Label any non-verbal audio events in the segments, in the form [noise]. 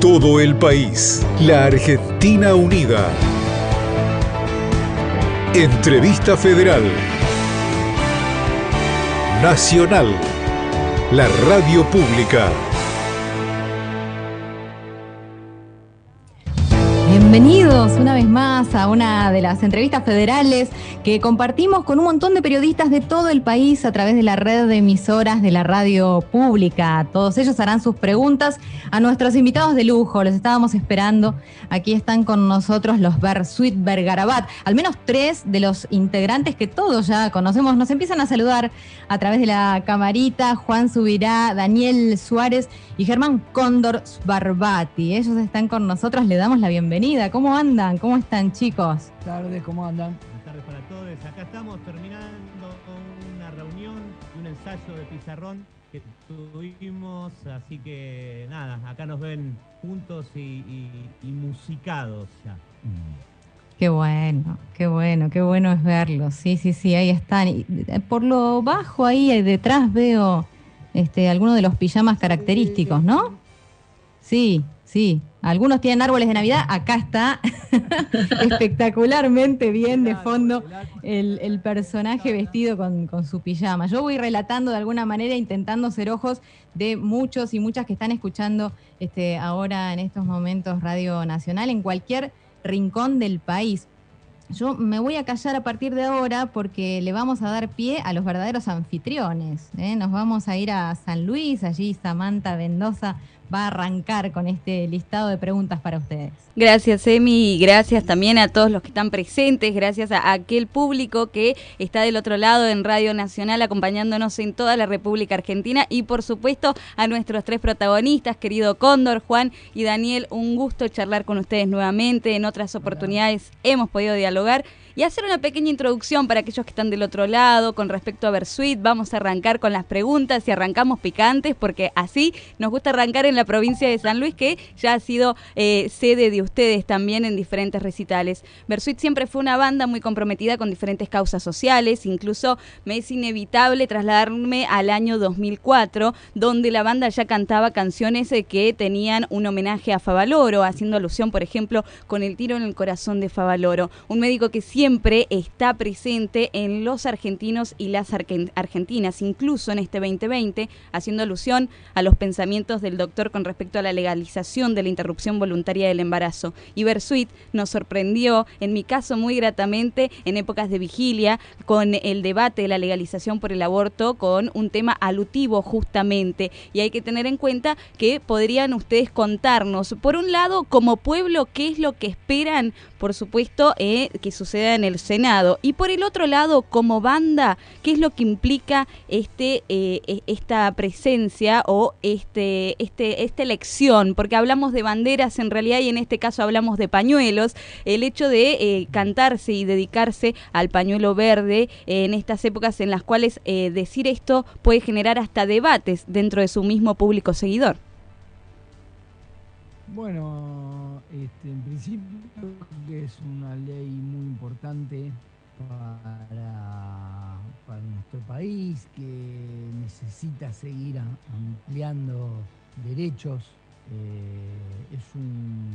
todo el país. La Argentina Unida. Entrevista Federal. Nacional. La radio pública. Bienvenidos una vez más a una de las entrevistas federales que compartimos con un montón de periodistas de todo el país a través de la red de emisoras de la radio pública. Todos ellos harán sus preguntas a nuestros invitados de lujo. Los estábamos esperando. Aquí están con nosotros los Bersuit Bergarabat. Al menos tres de los integrantes que todos ya conocemos nos empiezan a saludar a través de la camarita. Juan Subirá, Daniel Suárez y Germán Cóndor Barbati. Ellos están con nosotros. Le damos la bienvenida. ¿Cómo andan? ¿Cómo están, chicos? Buenas tardes, ¿cómo andan? Buenas tardes para todos. Acá estamos terminando una reunión y un ensayo de pizarrón que tuvimos, así que nada, acá nos ven juntos y, musicados ya. Qué bueno, qué bueno, qué bueno es verlos. Sí, sí, sí, ahí están. Y eh, por lo bajo ahí detrás veo este, algunos de los pijamas característicos, ¿no? Sí, sí. Algunos tienen árboles de Navidad, acá está [laughs] espectacularmente bien de fondo el, personaje vestido con, su pijama. Yo voy relatando de alguna manera, intentando ser ojos de muchos y muchas que están escuchando este, ahora en estos momentos Radio Nacional en cualquier rincón del país. Yo me voy a callar a partir de ahora porque le vamos a dar pie a los verdaderos anfitriones. ¿eh? Nos vamos a ir a San Luis, allí Samantha Mendoza va a arrancar con este listado de preguntas para ustedes. Gracias, Emi, y gracias también a todos los que están presentes, gracias a aquel público que está del otro lado en Radio Nacional acompañándonos en toda la República Argentina. Y por supuesto a nuestros tres protagonistas, querido Cóndor, Juan y Daniel, un gusto charlar con ustedes nuevamente, en otras oportunidades hemos podido dialogar y hacer una pequeña introducción para aquellos que están del otro lado con respecto a Versuit. Vamos a arrancar con las preguntas y arrancamos picantes porque así nos gusta arrancar en la provincia de San Luis que ya ha sido eh, sede de ustedes también en diferentes recitales. Versuit siempre fue una banda muy comprometida con diferentes causas sociales, incluso me es inevitable trasladarme al año 2004 donde la banda ya cantaba canciones eh, que tenían un homenaje a Favaloro, haciendo alusión por ejemplo con el tiro en el corazón de Favaloro, un médico que siempre está presente en los argentinos y las argentinas, incluso en este 2020, haciendo alusión a los pensamientos del doctor con respecto a la legalización de la interrupción voluntaria del embarazo. Y Versuit nos sorprendió, en mi caso muy gratamente, en épocas de vigilia, con el debate de la legalización por el aborto, con un tema alutivo justamente. Y hay que tener en cuenta que podrían ustedes contarnos, por un lado, como pueblo, qué es lo que esperan, por supuesto, eh, que suceda en el Senado. Y por el otro lado, como banda, ¿qué es lo que implica este, eh, e, esta presencia o este, este, esta elección? Porque hablamos de banderas en realidad y en este caso hablamos de pañuelos. El hecho de eh, cantarse y dedicarse al pañuelo verde eh, en estas épocas en las cuales decir esto puede generar hasta debates dentro de su mismo público seguidor. Bueno, este, en principio que es una ley muy importante para, para nuestro país, que necesita seguir ampliando derechos. Eh, es, un,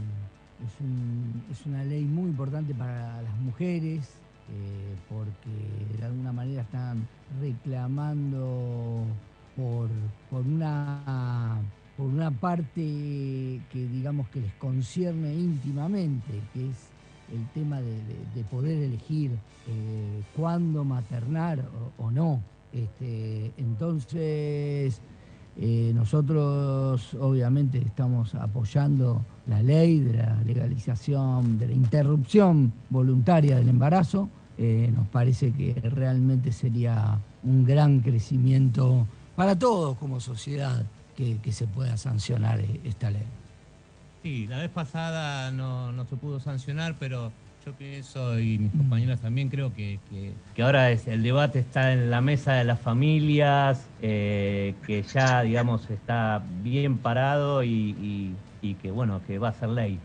es, un, es, una ley muy importante para las mujeres, eh, porque de alguna manera están reclamando por, por una por una parte que digamos que les concierne íntimamente, que es el tema de, poder elegir eh, cuándo maternar o, no. Este, entonces, eh, nosotros obviamente estamos apoyando la ley de la legalización, de la interrupción voluntaria del embarazo. Eh, nos parece que realmente sería un gran crecimiento para todos como sociedad que, se pueda sancionar esta ley. Sí, la vez pasada no, se pudo sancionar, pero yo pienso, y mis compañeros también creo que, ahora es, el debate está en la mesa de las familias, eh, que ya, digamos, está bien parado y, y, que, bueno, que va a ser ley.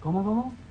¿Cómo, cómo?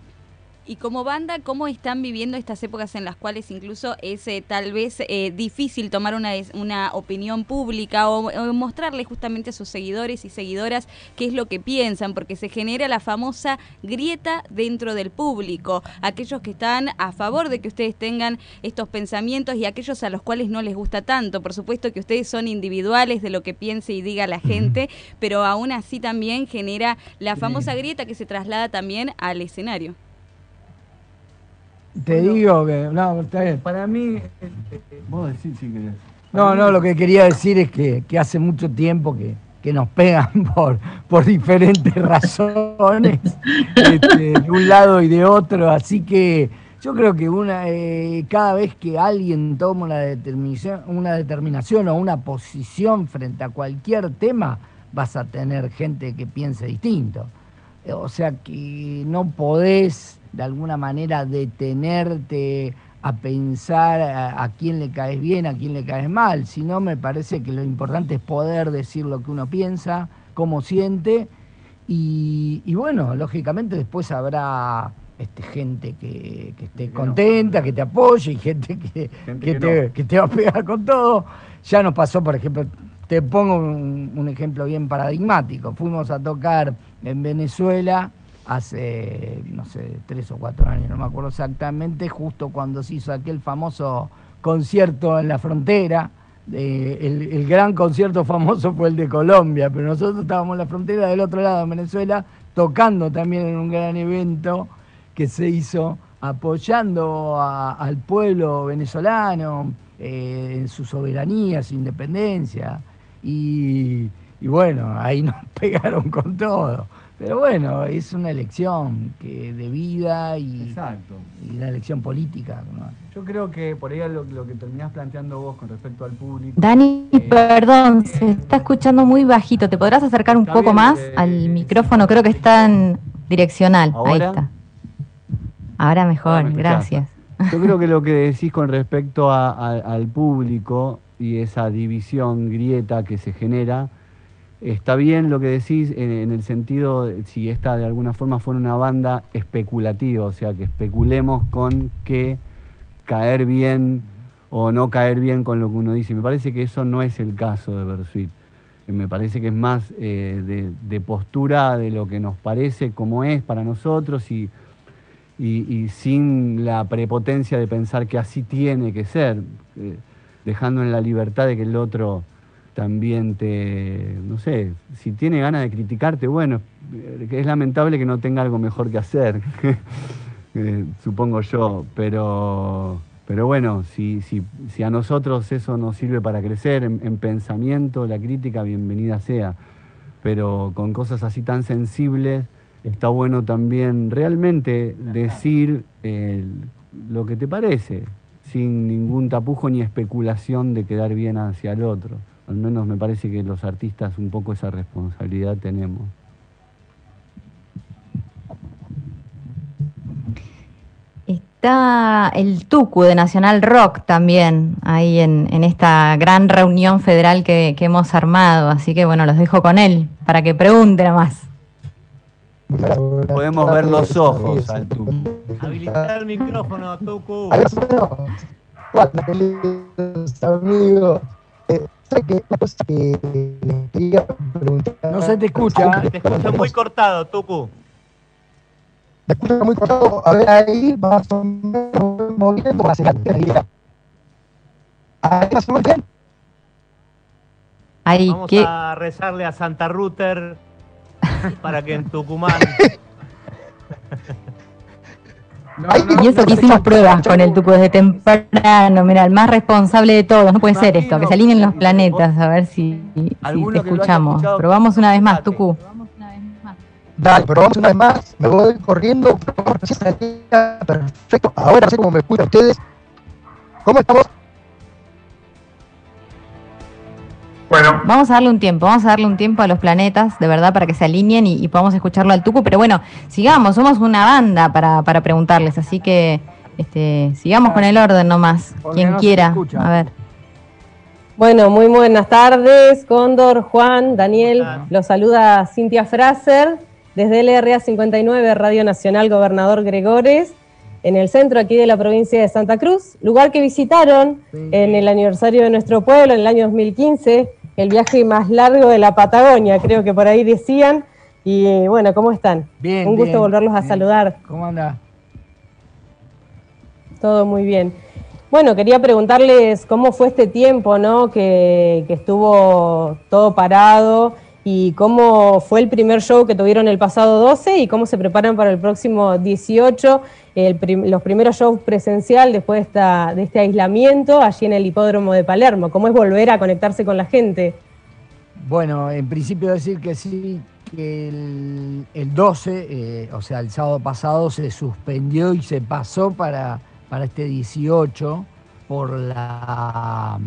Y como banda, ¿cómo están viviendo estas épocas en las cuales incluso es eh, tal vez eh, difícil tomar una, una opinión pública o, o, mostrarle justamente a sus seguidores y seguidoras qué es lo que piensan? Porque se genera la famosa grieta dentro del público. Aquellos que están a favor de que ustedes tengan estos pensamientos y aquellos a los cuales no les gusta tanto. Por supuesto que ustedes son individuales de lo que piense y diga la gente, pero aún así también genera la famosa grieta que se traslada también al escenario. Te digo que, no, está bien. Para mí, vos decís si querés. No, no, lo que quería decir es que, que hace mucho tiempo que, que, nos pegan [laughs] por, por diferentes razones, este, de un lado y de otro, así que yo creo que una eh, cada vez que alguien toma una determinación, una determinación o una posición frente a cualquier tema, vas a tener gente que piense distinto. O sea que no podés de alguna manera detenerte a pensar a, a, quién le caes bien, a quién le caes mal, sino me parece que lo importante es poder decir lo que uno piensa, cómo siente, y, y bueno, lógicamente después habrá este, gente que, que esté que contenta, no. que te apoye, y gente que, gente te, no. que, te, va a pegar con todo. Ya nos pasó, por ejemplo, te pongo un, un ejemplo bien paradigmático, fuimos a tocar en Venezuela, hace, no sé, tres o cuatro años, no me acuerdo exactamente, justo cuando se hizo aquel famoso concierto en la frontera. El, gran concierto famoso fue el de Colombia, pero nosotros estábamos en la frontera del otro lado, en Venezuela, tocando también en un gran evento que se hizo apoyando al pueblo venezolano eh, en su soberanía, su independencia. Y bueno, ahí [laughs] nos pegaron con todo. Pero bueno, es una elección que de vida y, Exacto. y una elección política. ¿no? Yo creo que por ahí lo, lo, que terminás planteando vos con respecto al público. Dani, eh, perdón, eh, se está escuchando muy bajito. ¿Te podrás acercar un poco bien, más eh, al micrófono? Creo que está en direccional. ¿Ahora? Ahí está. Ahora mejor, Ahora gracias. Yo creo que lo que [laughs] decís con respecto a, a, al público y esa división, grieta que se genera, Está bien lo que decís en, el sentido, de, si esta de alguna forma fuera una banda especulativa, o sea, que especulemos con que caer bien o no caer bien con lo que uno dice. Me parece que eso no es el caso de Bersuit. Me parece que es más eh, de, postura de lo que nos parece como es para nosotros y, y, y, sin la prepotencia de pensar que así tiene que ser, eh, dejando en la libertad de que el otro también te, no sé, si tiene ganas de criticarte, bueno, es lamentable que no tenga algo mejor que hacer, [laughs] eh, supongo yo, pero, pero bueno, si, si, si, a nosotros eso nos sirve para crecer en, en, pensamiento, la crítica, bienvenida sea, pero con cosas así tan sensibles, está bueno también realmente decir eh, lo que te parece, sin ningún tapujo ni especulación de quedar bien hacia el otro al menos me parece que los artistas un poco esa responsabilidad tenemos. Está el Tucu de Nacional Rock también ahí en, en esta gran reunión federal que, que, hemos armado, así que bueno, los dejo con él para que pregunten más. Podemos ver los ojos al Tucu. Habilitar el micrófono, Tucu. Amigo, eh, que una cosa que les quería preguntar. No se te escucha. Te escucha muy cortado, Tucu. Te escucha muy cortado. A ver, ahí más o menos moviendo hacia la idea. Ahí más o menos bien. Ahí, Vamos ¿qué? a rezarle a Santa Router para que en Tucumán. [laughs] No, no, y eso que hicimos pruebas con el Tucu desde temprano, mira, el más responsable de todos, no puede ser esto, que se alineen los planetas, a ver si, si te escuchamos. Probamos una vez más, Tucu. Dale, probamos una vez más, me voy corriendo, perfecto, ahora sé cómo me escuchan ustedes. ¿Cómo estamos? Bueno. Vamos a darle un tiempo, vamos a darle un tiempo a los planetas, de verdad, para que se alineen y, y podamos escucharlo al Tucu. Pero bueno, sigamos, somos una banda para, para preguntarles, así que este, sigamos con el orden nomás. Quien no quiera. A ver. Bueno, muy buenas tardes, Cóndor, Juan, Daniel. Los saluda Cintia Fraser desde LRA 59, Radio Nacional Gobernador Gregores. en el centro aquí de la provincia de Santa Cruz, lugar que visitaron en el aniversario de nuestro pueblo en el año 2015, el viaje más largo de la Patagonia, creo que por ahí decían. Y bueno, ¿cómo están? Bien. Un gusto volverlos a saludar. ¿Cómo anda? Todo muy bien. Bueno, quería preguntarles cómo fue este tiempo, ¿no? Que, que estuvo todo parado y cómo fue el primer show que tuvieron el pasado 12 y cómo se preparan para el próximo 18, los primeros shows presencial después de, este aislamiento allí en el hipódromo de Palermo. ¿Cómo es volver a conectarse con la gente? Bueno, en principio decir que sí, que el, 12, eh, o sea, el sábado pasado se suspendió y se pasó para este 18 por la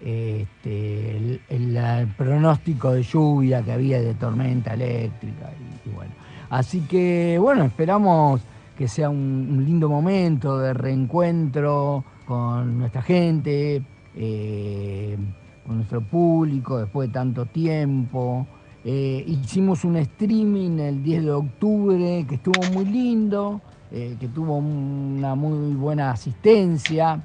este, el, pronóstico de lluvia que había de tormenta eléctrica y, bueno. Así que bueno, esperamos que sea un, lindo momento de reencuentro con nuestra gente, eh, con nuestro público después de tanto tiempo. Eh, hicimos un streaming el 10 de octubre que estuvo muy lindo, eh, que tuvo una muy buena asistencia.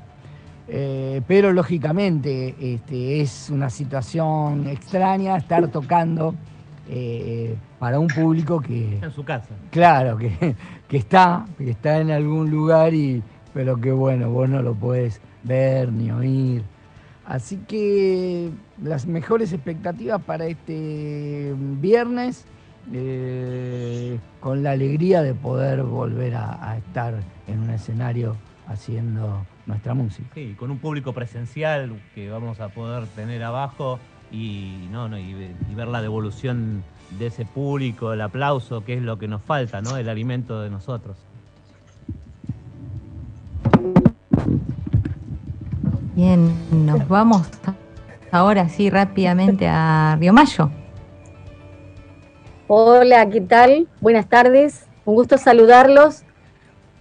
Eh, pero lógicamente este, es una situación extraña estar tocando eh, para un público que... Está en su casa. Claro, que, que, está, que está en algún lugar, y, pero que bueno, vos no lo puedes ver ni oír. Así que las mejores expectativas para este viernes, eh, con la alegría de poder volver a estar en un escenario haciendo nuestra música. Sí, con un público presencial que vamos a poder tener abajo y, no, no, y, ver la devolución de ese público, el aplauso, que es lo que nos falta, ¿no? El alimento de nosotros. Bien, nos vamos ahora sí rápidamente a Río Mayo. Hola, ¿qué tal? Buenas tardes, un gusto saludarlos.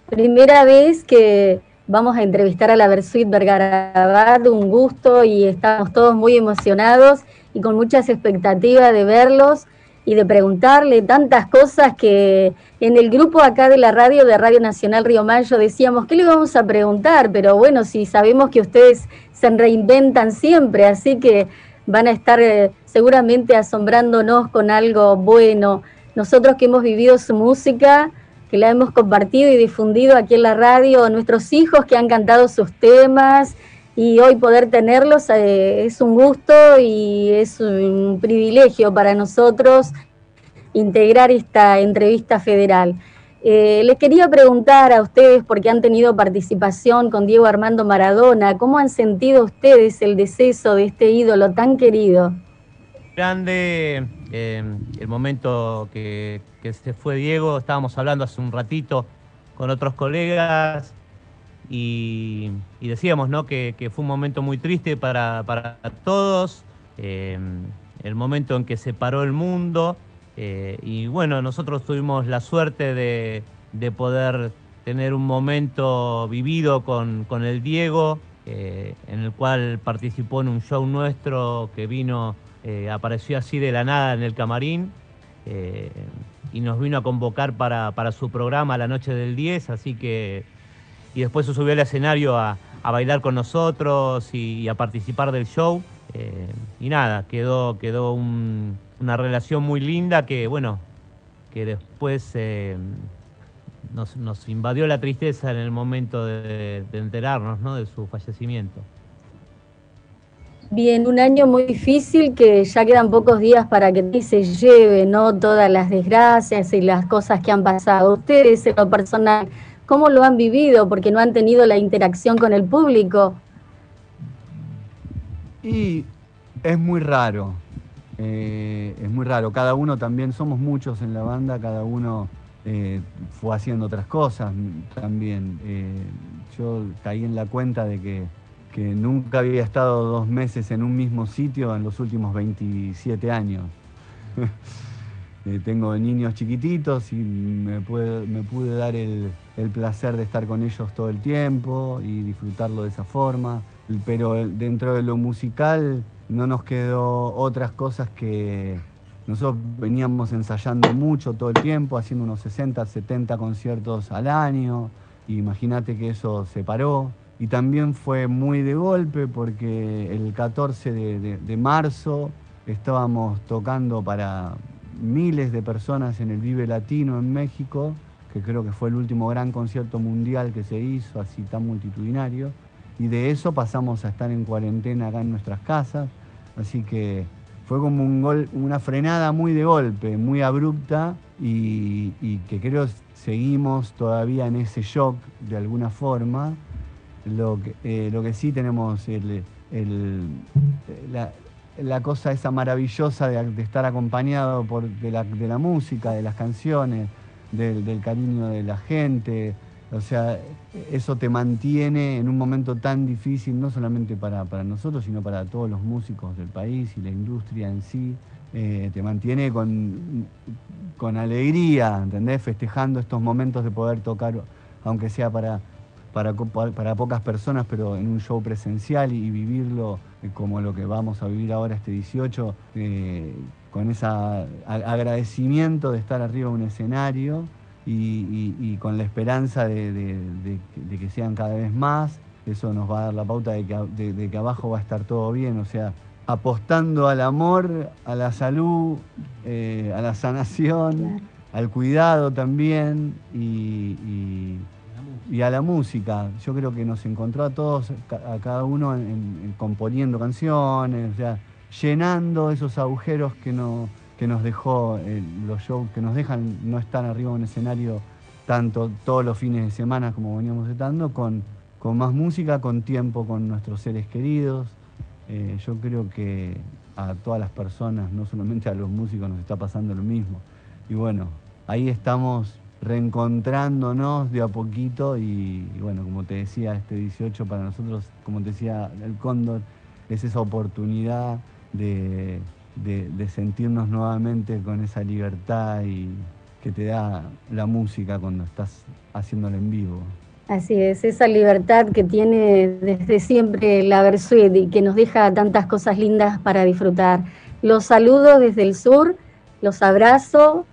Primera vez que Vamos a entrevistar a la Versuit Vergarabat, un gusto y estamos todos muy emocionados y con muchas expectativas de verlos y de preguntarle tantas cosas que en el grupo acá de la radio de Radio Nacional Río Mayo decíamos, ¿qué le vamos a preguntar? Pero bueno, si sabemos que ustedes se reinventan siempre, así que van a estar eh, seguramente asombrándonos con algo bueno. Nosotros que hemos vivido su música, que la hemos compartido y difundido aquí en la radio, nuestros hijos que han cantado sus temas y hoy poder tenerlos eh, es un gusto y es un privilegio para nosotros integrar esta entrevista federal. Eh, les quería preguntar a ustedes, porque han tenido participación con Diego Armando Maradona, ¿cómo han sentido ustedes el deceso de este ídolo tan querido? Grande eh, el momento que, se fue Diego, estábamos hablando hace un ratito con otros colegas y, decíamos ¿no? que, fue un momento muy triste para, todos, eh, el momento en que se paró el mundo eh, y bueno, nosotros tuvimos la suerte de, poder tener un momento vivido con, el Diego, eh, en el cual participó en un show nuestro que vino, apareció así de la nada en el camarín y nos vino a convocar para, su programa la noche del 10, así que... Y después se subió al escenario a, bailar con nosotros y, a participar del show. Eh, y nada, quedó, quedó una relación muy linda que, bueno, que después eh, nos, invadió la tristeza en el momento de, de enterarnos ¿no? de su fallecimiento. Bien, un año muy difícil que ya quedan pocos días para que se lleve, ¿no? Todas las desgracias y las cosas que han pasado. Ustedes, en lo personal, ¿cómo lo han vivido? Porque no han tenido la interacción con el público. Y es muy raro, eh, es muy raro. Cada uno también, somos muchos en la banda, cada uno eh, fue haciendo otras cosas también. Eh, yo caí en la cuenta de que que nunca había estado dos meses en un mismo sitio en los últimos 27 años. [laughs] Eh, tengo niños chiquititos y me, pude dar el, placer de estar con ellos todo el tiempo y disfrutarlo de esa forma. Pero dentro de lo musical no nos quedó otras cosas que nosotros veníamos ensayando mucho todo el tiempo, haciendo unos 60, 70 conciertos al año. imagínate que eso se paró. Y también fue muy de golpe porque el 14 de, marzo estábamos tocando para miles de personas en el Vive Latino en México, que creo que fue el último gran concierto mundial que se hizo, así tan multitudinario. Y de eso pasamos a estar en cuarentena acá en nuestras casas. Así que fue como un gol, una frenada muy de golpe, muy abrupta y, que creo seguimos todavía en ese shock de alguna forma. Lo que, eh, lo que sí tenemos el, la, cosa esa maravillosa de, estar acompañado por, de, la, de la música, de las canciones, del, cariño de la gente, o sea, eso te mantiene en un momento tan difícil, no solamente para, nosotros, sino para todos los músicos del país y la industria en sí. Eh, te mantiene con, con alegría, ¿entendés? Festejando estos momentos de poder tocar, aunque sea para, para, para pocas personas, pero en un show presencial y, vivirlo eh, como lo que vamos a vivir ahora este 18, eh, con ese agradecimiento de estar arriba de un escenario y, con la esperanza de, que sean cada vez más. Eso nos va a dar la pauta de que, abajo va a estar todo bien, o sea, apostando al amor, a la salud, eh, a la sanación, al cuidado también y, a la música. Yo creo que nos encontró a todos, a cada uno componiendo canciones, o sea, llenando esos agujeros que no que nos dejó eh, los shows, que nos dejan no estar arriba en un escenario tanto todos los fines de semana como veníamos estando, con, con más música, con tiempo con nuestros seres queridos. Eh, yo creo que a todas las personas, no solamente a los músicos, nos está pasando lo mismo. Y bueno, ahí estamos reencontrándonos de a poquito y, bueno, como te decía, este 18 para nosotros, como te decía el Cóndor, es esa oportunidad de, de, sentirnos nuevamente con esa libertad y que te da la música cuando estás haciéndolo en vivo. Así es, esa libertad que tiene desde siempre la Versuit y que nos deja tantas cosas lindas para disfrutar. Los saludo desde el sur, los abrazo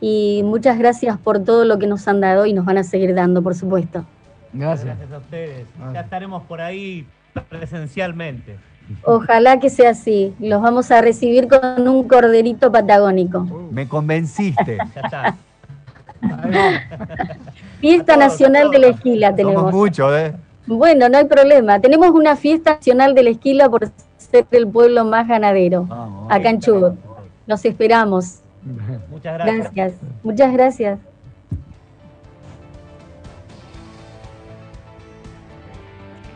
y muchas gracias por todo lo que nos han dado y nos van a seguir dando, por supuesto. Gracias. Gracias a ustedes. Ya estaremos por ahí presencialmente. Ojalá que sea así. Los vamos a recibir con un corderito patagónico. Me convenciste. [laughs] [laughs] fiesta Nacional de la Esquila tenemos. mucho, ¿eh? Bueno, no hay problema. Tenemos una fiesta nacional de la esquila por ser el pueblo más ganadero, acá en Chubut. Los esperamos. [laughs] Muchas gracias. Gracias. Muchas gracias.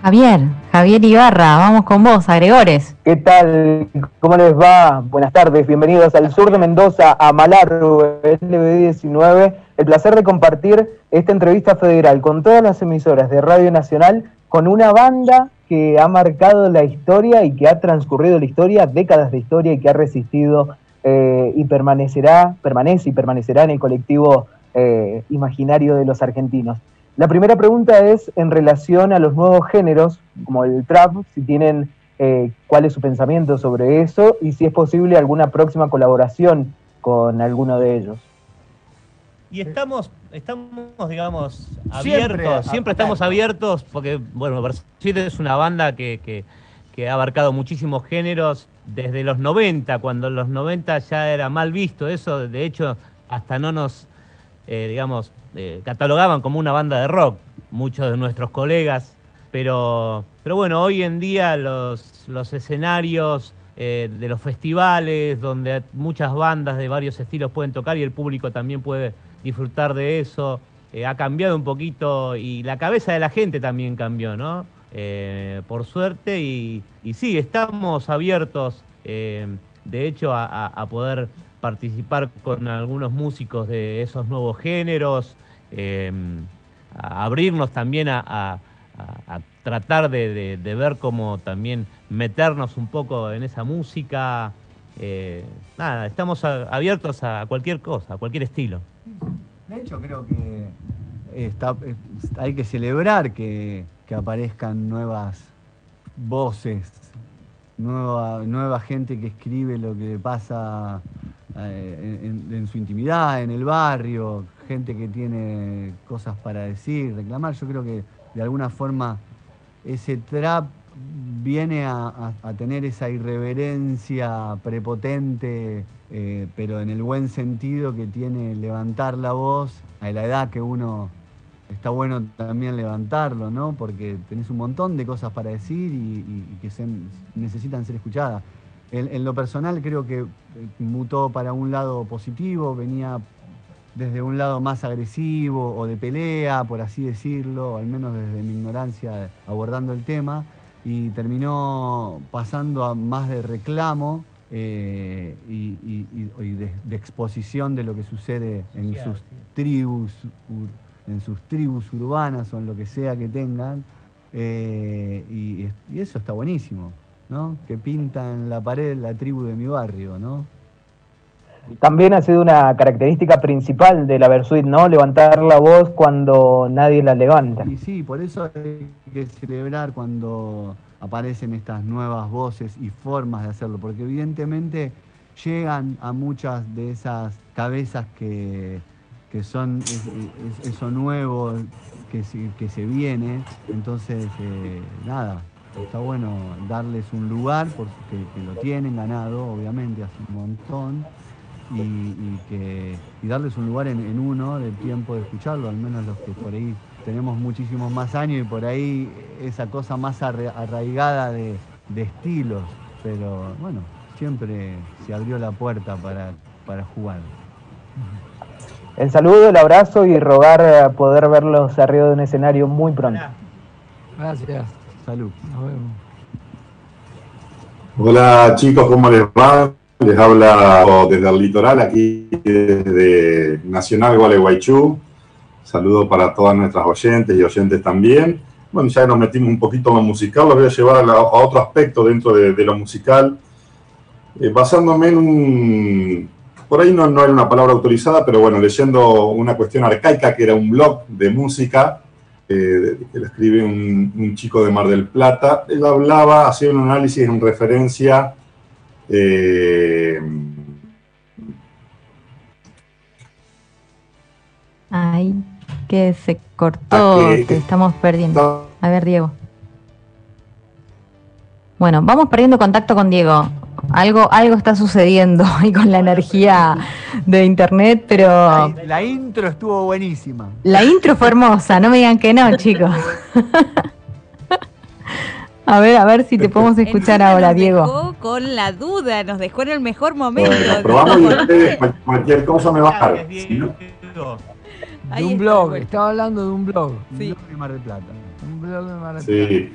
Javier, Javier Ibarra, vamos con vos, agregores. ¿Qué tal? ¿Cómo les va? Buenas tardes, bienvenidos al sur de Mendoza, a Malarro, LB19. El placer de compartir esta entrevista federal con todas las emisoras de Radio Nacional, con una banda que ha marcado la historia y que ha transcurrido la historia, décadas de historia y que ha resistido eh, y permanecerá, permanece y permanecerá en el colectivo eh, imaginario de los argentinos. La primera pregunta es en relación a los nuevos géneros, como el trap, si tienen eh, cuál es su pensamiento sobre eso y si es posible alguna próxima colaboración con alguno de ellos. Y estamos, estamos digamos, abiertos, siempre, estamos abiertos, porque, bueno, Versuit es una banda que, que, ha abarcado muchísimos géneros desde los 90, cuando en los 90 ya era mal visto eso, de hecho, hasta no nos, eh, digamos, eh, catalogaban como una banda de rock, muchos de nuestros colegas, pero, pero bueno, hoy en día los, los escenarios eh, de los festivales, donde muchas bandas de varios estilos pueden tocar y el público también puede disfrutar de eso, ha cambiado un poquito y la cabeza de la gente también cambió, ¿no? Por suerte, y, sí, estamos abiertos, de hecho, a poder participar con algunos músicos de esos nuevos géneros, Em, abrirnos también a, tratar de, ver cómo también meternos un poco en esa música. Eh, nada, estamos abiertos a cualquier cosa, a cualquier estilo. De hecho, creo que hay que celebrar que, aparezcan nuevas voces, nueva, nueva gente que escribe lo que pasa eh, en, su intimidad, en el barrio, gente que tiene cosas para decir, reclamar. Yo creo que de alguna forma ese trap viene a, tener esa irreverencia prepotente, eh, pero en el buen sentido que tiene levantar la voz a la edad que uno está bueno también levantarlo, ¿no? Porque tenés un montón de cosas para decir y, que se, necesitan ser escuchadas. En, lo personal creo que eh, mutó para un lado positivo, venía desde un lado más agresivo o de pelea, por así decirlo, al menos desde mi ignorancia abordando el tema, y terminó pasando a más de reclamo eh, y, de, exposición de lo que sucede en sus tribus en sus tribus urbanas o en lo que sea que tengan. Eh, y, eso está buenísimo, ¿no? Que pintan la pared la tribu de mi barrio, ¿no? También ha sido una característica principal de la Versuit, ¿no? Levantar la voz cuando nadie la levanta. Y sí, por eso hay que celebrar cuando aparecen estas nuevas voces y formas de hacerlo, porque evidentemente llegan a muchas de esas cabezas que que son eso nuevo que se, que se viene. Entonces, eh, nada, está bueno darles un lugar, porque que lo tienen ganado, obviamente, hace un montón, y, que, darles un lugar en, uno del tiempo de escucharlo, al menos los que por ahí tenemos muchísimos más años y por ahí esa cosa más arraigada de, estilos, pero bueno, siempre se abrió la puerta para, para jugar. El saludo, el abrazo y rogar a poder verlos arriba de un escenario muy pronto. Gracias. Salud. Nos vemos. Hola chicos, ¿cómo les va? Les habla desde el litoral, aquí desde Nacional Gualeguaychú. Saludo para todas nuestras oyentes y oyentes también. Bueno, ya nos metimos un poquito en lo musical, lo voy a llevar a, otro aspecto dentro de, lo musical. Eh, basándome en un, por ahí no, no, era una palabra autorizada, pero bueno, leyendo una cuestión arcaica que era un blog de música, eh, que le escribe un, chico de Mar del Plata, él hablaba, hacía un análisis en referencia... Eh, Ay, que se cortó, te estamos perdiendo. A ver, Diego. Bueno, vamos perdiendo contacto con Diego. Algo, algo está sucediendo [laughs] ahí con la energía de internet, pero. La, intro estuvo buenísima. La intro fue hermosa, no me digan que no, [laughs] chicos. A ver, a ver si te podemos escuchar ahora, nos Diego. Dejó con la duda, nos dejó en el mejor momento. Bueno, probamos y ustedes cualquier cosa me va a dar. De un blog, estaba hablando de un blog. Sí. Un blog de Mar del Plata. Un blog de Mar del Plata. Sí.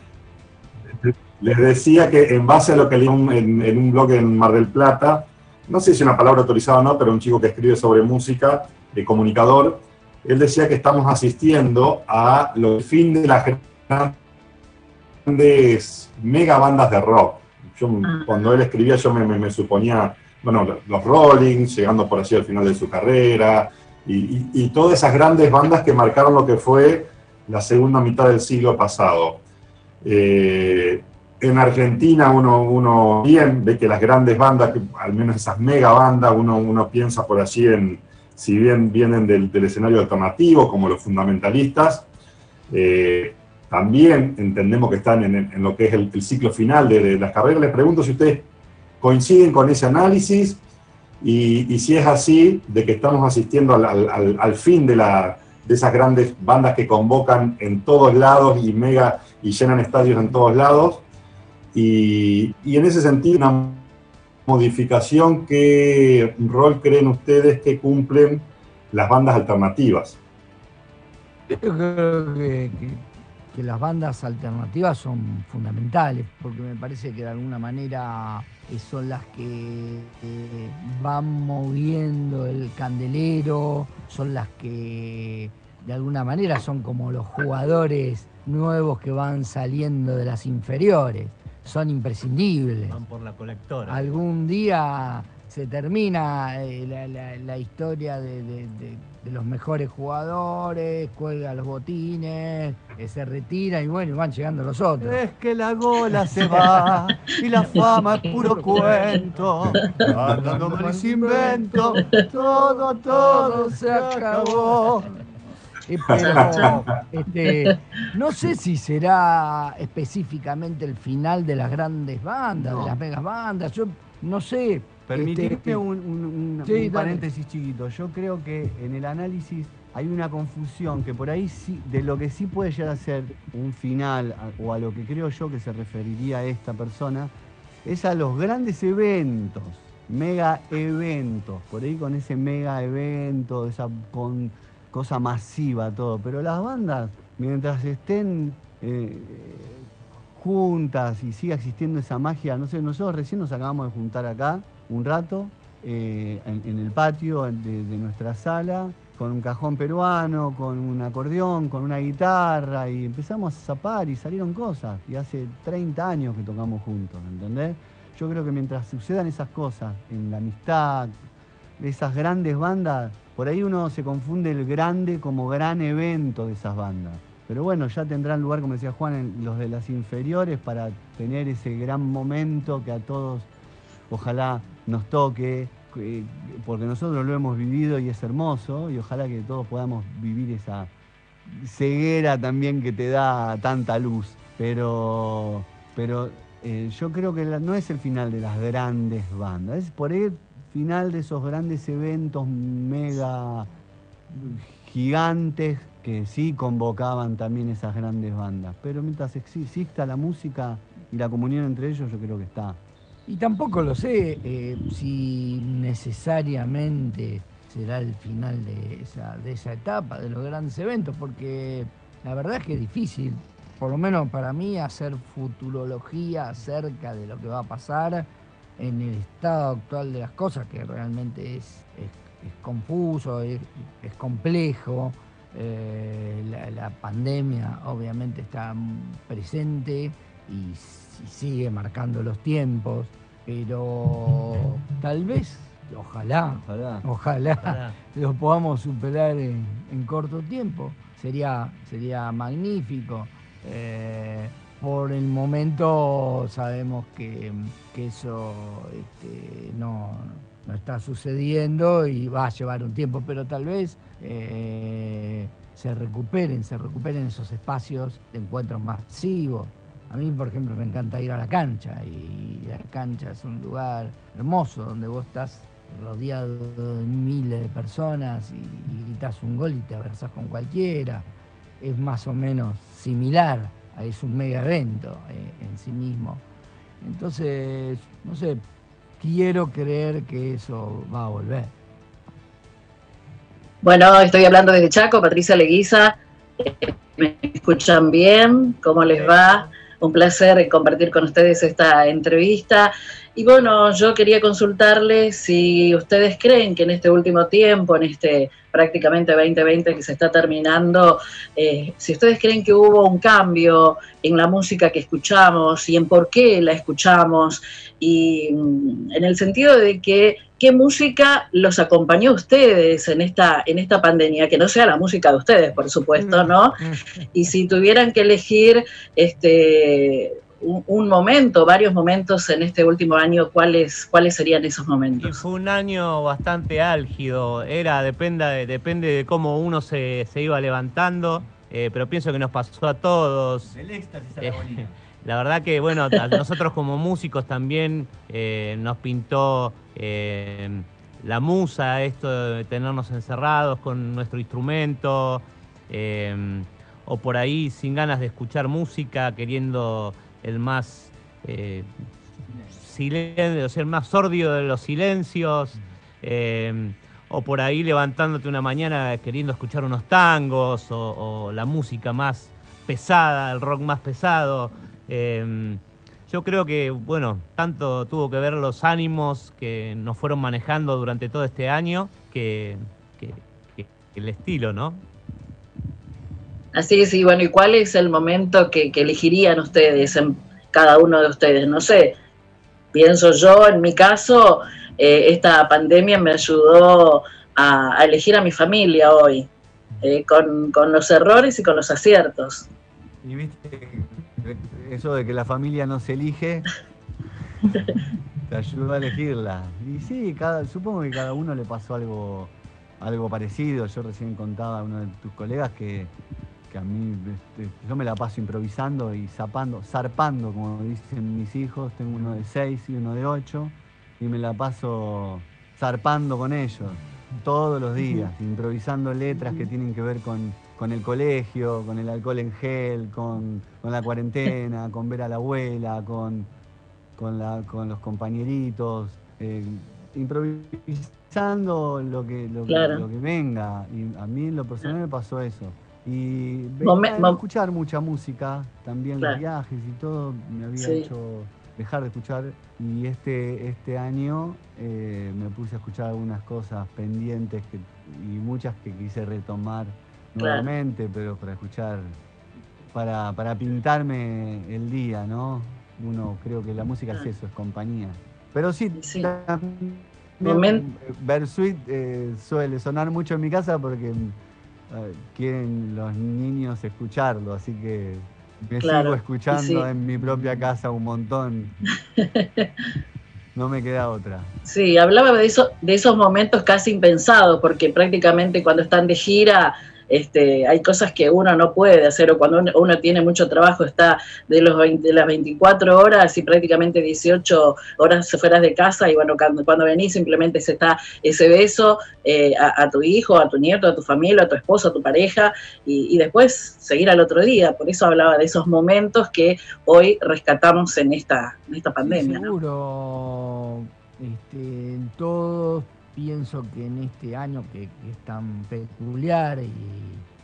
Les decía que en base a lo que leí en, un blog en Mar del Plata, no sé si es una palabra autorizada o no, pero un chico que escribe sobre música, de comunicador, él decía que estamos asistiendo a lo fin de las grandes mega bandas de rock. Yo, ah. cuando él escribía yo me, suponía, bueno, los Rolling, llegando por así al final de su carrera, y, todas esas grandes bandas que marcaron lo que fue la segunda mitad del siglo pasado. Eh, en Argentina uno, uno bien ve que las grandes bandas, al menos esas mega bandas, uno, uno piensa por allí en, si bien vienen del, escenario alternativo, como los fundamentalistas, eh, también entendemos que están en, lo que es el, ciclo final de, las carreras. Les pregunto si ustedes coinciden con ese análisis y, si es así, de que estamos asistiendo al, fin de, la, de esas grandes bandas que convocan en todos lados y mega y llenan estadios en todos lados, y, en ese sentido, una modificación, ¿qué rol creen ustedes que cumplen las bandas alternativas? Yo creo que, las bandas alternativas son fundamentales, porque me parece que de alguna manera son las que van moviendo el candelero, son las que de alguna manera son como los jugadores nuevos que van saliendo de las inferiores son imprescindibles. Van por la colectora. Algún día se termina eh, la, la- la historia de, de- de- de los mejores jugadores, cuelga los botines, eh, se retira y bueno, y van llegando los otros. Es que la gola se va y la fama es puro [laughs] cuento. Andando mal y sin invento, todo, todo se acabó. Eh, pero [laughs] este, no sé si será específicamente el final de las grandes bandas, de las megas bandas. Yo no sé. Permitidme este, un, un- un- Sí, un dale. paréntesis chiquito. Yo creo que en el análisis hay una confusión que por ahí sí, de lo que sí puede llegar a ser un final, a- o a lo que creo yo que se referiría a esta persona, es a los grandes eventos, mega eventos, por ahí con ese mega evento, esa con cosa masiva, todo. Pero las bandas, mientras estén eh, juntas y siga existiendo esa magia, no sé, nosotros recién nos acabamos de juntar acá un rato eh, en, el patio de, de nuestra sala con un cajón peruano, con un acordeón, con una guitarra y empezamos a zapar y salieron cosas. Y hace 30 años que tocamos juntos, ¿entendés? Yo creo que mientras sucedan esas cosas en la amistad, esas grandes bandas, por ahí uno se confunde el grande como gran evento de esas bandas. Pero bueno, ya tendrán lugar, como decía Juan, en los de las inferiores para tener ese gran momento que a todos ojalá nos toque, porque nosotros lo hemos vivido y es hermoso, y ojalá que todos podamos vivir esa ceguera también que te da tanta luz. Pero, pero eh, yo creo que no es el final de las grandes bandas, es por ahí final de esos grandes eventos mega gigantes que sí convocaban también esas grandes bandas. Pero mientras exi- exista la música y la comunión entre ellos, yo creo que está. Y tampoco lo sé eh, si necesariamente será el final de esa, de esa etapa, de los grandes eventos, porque la verdad es que es difícil, por lo menos para mí, hacer futurología acerca de lo que va a pasar en el estado actual de las cosas, que realmente es, es- es confuso, es, es complejo. Eh, la, la pandemia obviamente está presente y, sigue marcando los tiempos, pero tal vez, ojalá, Ojalá. ojalá, Ojalá. [laughs] lo podamos superar en, en corto tiempo. Sería, sería magnífico. Eh, por el momento sabemos que, eso este, no, no está sucediendo y va a llevar un tiempo, pero tal vez eh, se recuperen, se recuperen esos espacios de encuentros masivos. A mí, por ejemplo, me encanta ir a la cancha y la cancha es un lugar hermoso donde vos estás rodeado de miles de personas y, y gritas un gol y te abrazás con cualquiera. Es más o menos similar, es un mega evento eh, en sí mismo. Entonces, no sé, quiero creer que eso va a volver. Bueno, estoy hablando desde Chaco, Patricia Leguiza. Eh, ¿Me escuchan bien? ¿Cómo les va? Un placer compartir con ustedes esta entrevista. Y bueno, yo quería consultarles si ustedes creen que en este último tiempo, en este prácticamente 2020 que se está terminando, eh, si ustedes creen que hubo un cambio en la música que escuchamos y en por qué la escuchamos, y mm, en el sentido de que qué música los acompañó a ustedes en esta, en esta pandemia, que no sea la música de ustedes, por supuesto, ¿no? Y si tuvieran que elegir este un, un momento, varios momentos en este último año, ¿cuáles, cuáles serían esos Y momentos? fue un año bastante álgido, era, depende de, depende de cómo uno se, se iba levantando, eh, pero pienso que nos pasó a todos. El éxtasis Eh, [laughs] La verdad que, bueno, a nosotros como músicos también eh, nos pintó eh, la musa, esto de tenernos encerrados con nuestro instrumento, eh, o por ahí sin ganas de escuchar música, queriendo el más eh, silencio, el más sordio de los silencios, eh, o por ahí levantándote una mañana queriendo escuchar unos tangos, o, la música más pesada, el rock más pesado. Eh, yo creo que, bueno, tanto tuvo que ver los ánimos que nos fueron manejando durante todo este año que el estilo, ¿no? Así es, y bueno, ¿y cuál es el momento que, que elegirían ustedes, cada uno de ustedes? No sé, pienso yo, en mi caso, eh, esta pandemia me ayudó a, a elegir a mi familia hoy, eh, con, con los errores y con los aciertos. Y viste, eso de que la familia no se elige, te ayuda a elegirla. Y sí, cada, supongo que cada uno le pasó algo, algo parecido. Yo recién contaba a uno de tus colegas que, que a mí, este, yo me la paso improvisando y zapando, zarpando, como dicen mis hijos. Tengo uno de seis y uno de ocho, y me la paso zarpando con ellos todos los días, improvisando letras que tienen que ver con, con el colegio, con el alcohol en gel, con, con la cuarentena, con ver a la abuela, con, con, la, con los compañeritos, eh, improvisando lo que, lo, que- Claro. lo que venga. Y a mí en lo personal me pasó eso. Y venía de escuchar mucha música, también Claro. los viajes y todo, me había Sí. hecho dejar de escuchar y este, este año eh, me puse a escuchar algunas cosas pendientes que- y muchas que quise retomar Claro. nuevamente, pero para escuchar, para, para pintarme el día, ¿no? Uno creo que la música es eso, es compañía. Pero sí, también Momen- Bersuit eh, suele sonar mucho en mi casa porque quieren los niños escucharlo, así que me Claro, sigo escuchando sí. en mi propia [laughs] casa un montón. No me queda otra. Sí, hablaba de, eso, de esos momentos casi impensados, porque prácticamente cuando están de gira este, hay cosas que uno no puede hacer, o cuando uno, tiene mucho trabajo, está de, los 20 de las 24 horas y prácticamente 18 horas fuera de casa, y bueno, cuando, cuando venís simplemente se está ese beso eh, a, tu hijo, a tu nieto, a tu familia, a tu esposo, a tu pareja, y, después seguir al otro día. Por eso hablaba de esos momentos que hoy rescatamos en esta, en esta pandemia. Seguro, este, en todos pienso que en este año que, que es tan peculiar y,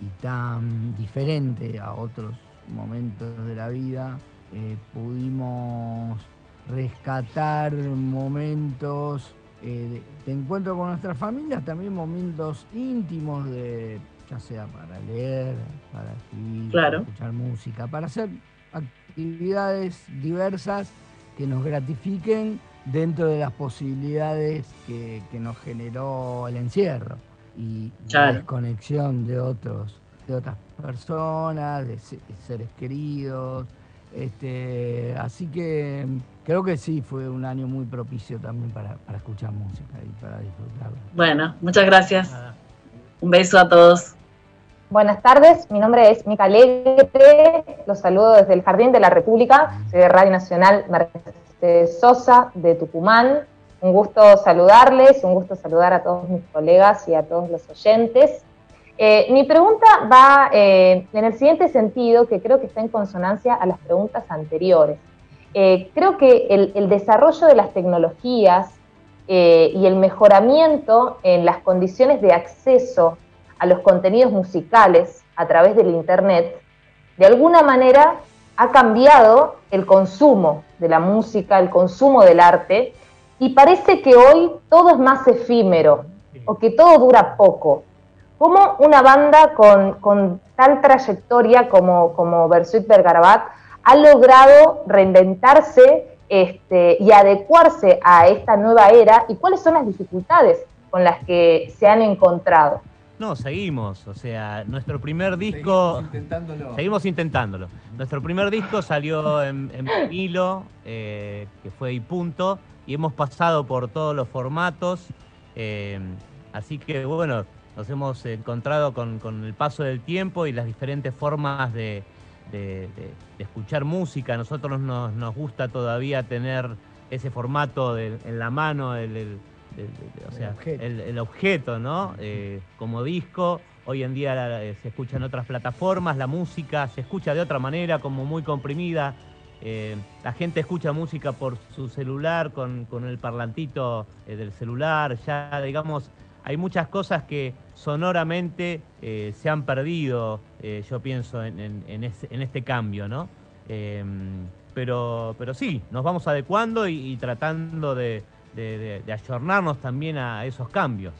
y tan diferente a otros momentos de la vida, eh, pudimos rescatar momentos eh, de, de encuentro con nuestras familias, también momentos íntimos de ya sea para leer, para escribir, Claro. para escuchar música, para hacer actividades diversas que nos gratifiquen dentro de las posibilidades que, que nos generó el encierro y la desconexión de otros, de otras personas, de, se- de seres queridos. Este, así que creo que sí fue un año muy propicio también para, para escuchar música y para disfrutarla. Bueno, muchas gracias. Un beso a todos. Buenas tardes, mi nombre es Mica Alegre, los saludo desde el Jardín de la República, soy de Radio Nacional Mercedes Sosa de Tucumán. Un gusto saludarles, un gusto saludar a todos mis colegas y a todos los oyentes. Eh, mi pregunta va eh, en el siguiente sentido, que creo que está en consonancia a las preguntas anteriores. Eh, creo que el, el desarrollo de las tecnologías y el mejoramiento en las condiciones de acceso a los contenidos musicales a través del Internet, de alguna manera ha cambiado el consumo de la música, el consumo del arte, y parece que hoy todo es más efímero, o que todo dura poco. ¿Cómo una banda con, con tal trayectoria como, como Bersuit Bergarabat ha logrado reinventarse este, y adecuarse a esta nueva era? ¿Y cuáles son las dificultades con las que se han encontrado? No, seguimos. O sea, nuestro primer disco. Seguimos intentándolo. Seguimos intentándolo. Nuestro primer disco salió en, en vinilo, eh, que fue y punto, y hemos pasado por todos los formatos. eh, así que bueno, nos hemos encontrado con, con el paso del tiempo y las diferentes formas de, de- de- de escuchar música. A nosotros nos, nos gusta todavía tener ese formato en la mano, el- o sea, objeto. el, el objeto, ¿no? Eh, como disco. Hoy en día eh, se escucha en otras plataformas, la música se escucha de otra manera, como muy comprimida. Eh, la gente escucha música por su celular, con, con el parlantito eh, del celular. Ya, digamos, hay muchas cosas que sonoramente eh, se han perdido, yo pienso, en, en- en ese- en este cambio, ¿no? Pero, pero sí, nos vamos adecuando y, y tratando de, de- de- de ayornarnos también a esos cambios.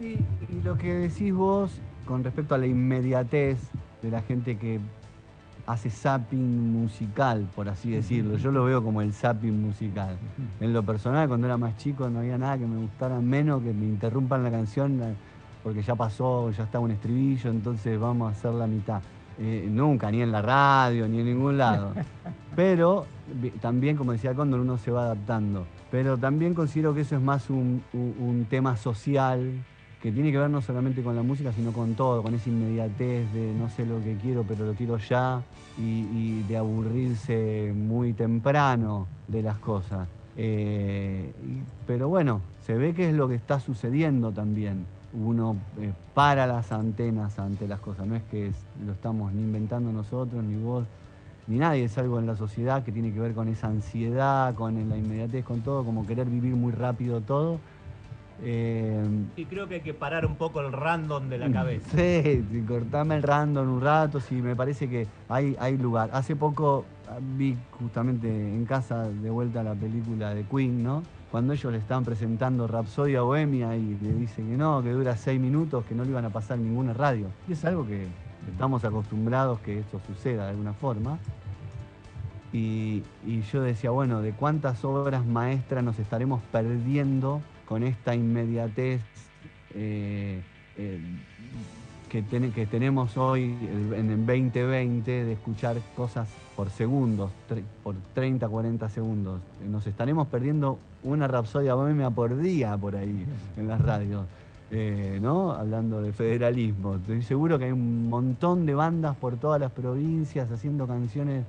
Y, y lo que decís vos con respecto a la inmediatez de la gente que hace zapping musical, por así decirlo. [laughs] Yo lo veo como el zapping musical. En lo personal, cuando era más chico, no había nada que me gustara menos que me interrumpan la canción eh, porque ya pasó, ya está un estribillo, entonces vamos a hacer la mitad. Eh, nunca, ni en la radio, ni en ningún lado. [laughs] Pero también, como decía Condor, uno se va adaptando. Pero también considero que eso es más un, un tema social que tiene que ver no solamente con la música, sino con todo, con esa inmediatez de no sé lo que quiero, pero lo quiero ya, y, de aburrirse muy temprano de las cosas. Eh, pero bueno, se ve que es lo que está sucediendo también. Uno eh, para las antenas ante las cosas, no es que lo estamos ni inventando nosotros, ni vos, ni nadie, es algo en la sociedad que tiene que ver con esa ansiedad, con la inmediatez, con todo, como querer vivir muy rápido todo eh, y creo que hay que parar un poco el random de la [laughs] cabeza. Sí, cortarme el random un rato, sí, me parece que hay, hay lugar. Hace poco ah, vi justamente en casa de vuelta la película de Queen, ¿no? Cuando ellos le estaban presentando Rapsodia Bohemia y le dicen que no, que dura seis minutos, que no le iban a pasar ninguna radio. Y es algo que estamos acostumbrados que esto suceda de alguna forma. Y, yo decía, bueno, ¿de cuántas obras maestras nos estaremos perdiendo con esta inmediatez eh, eh, que, que, tenemos hoy en el 2020 de escuchar cosas por segundos, por 30, 40 segundos. Nos estaremos perdiendo una rapsodia bohemia por día por ahí en las radios. Eh, ¿no? Hablando de federalismo. Estoy seguro que hay un montón de bandas por todas las provincias haciendo canciones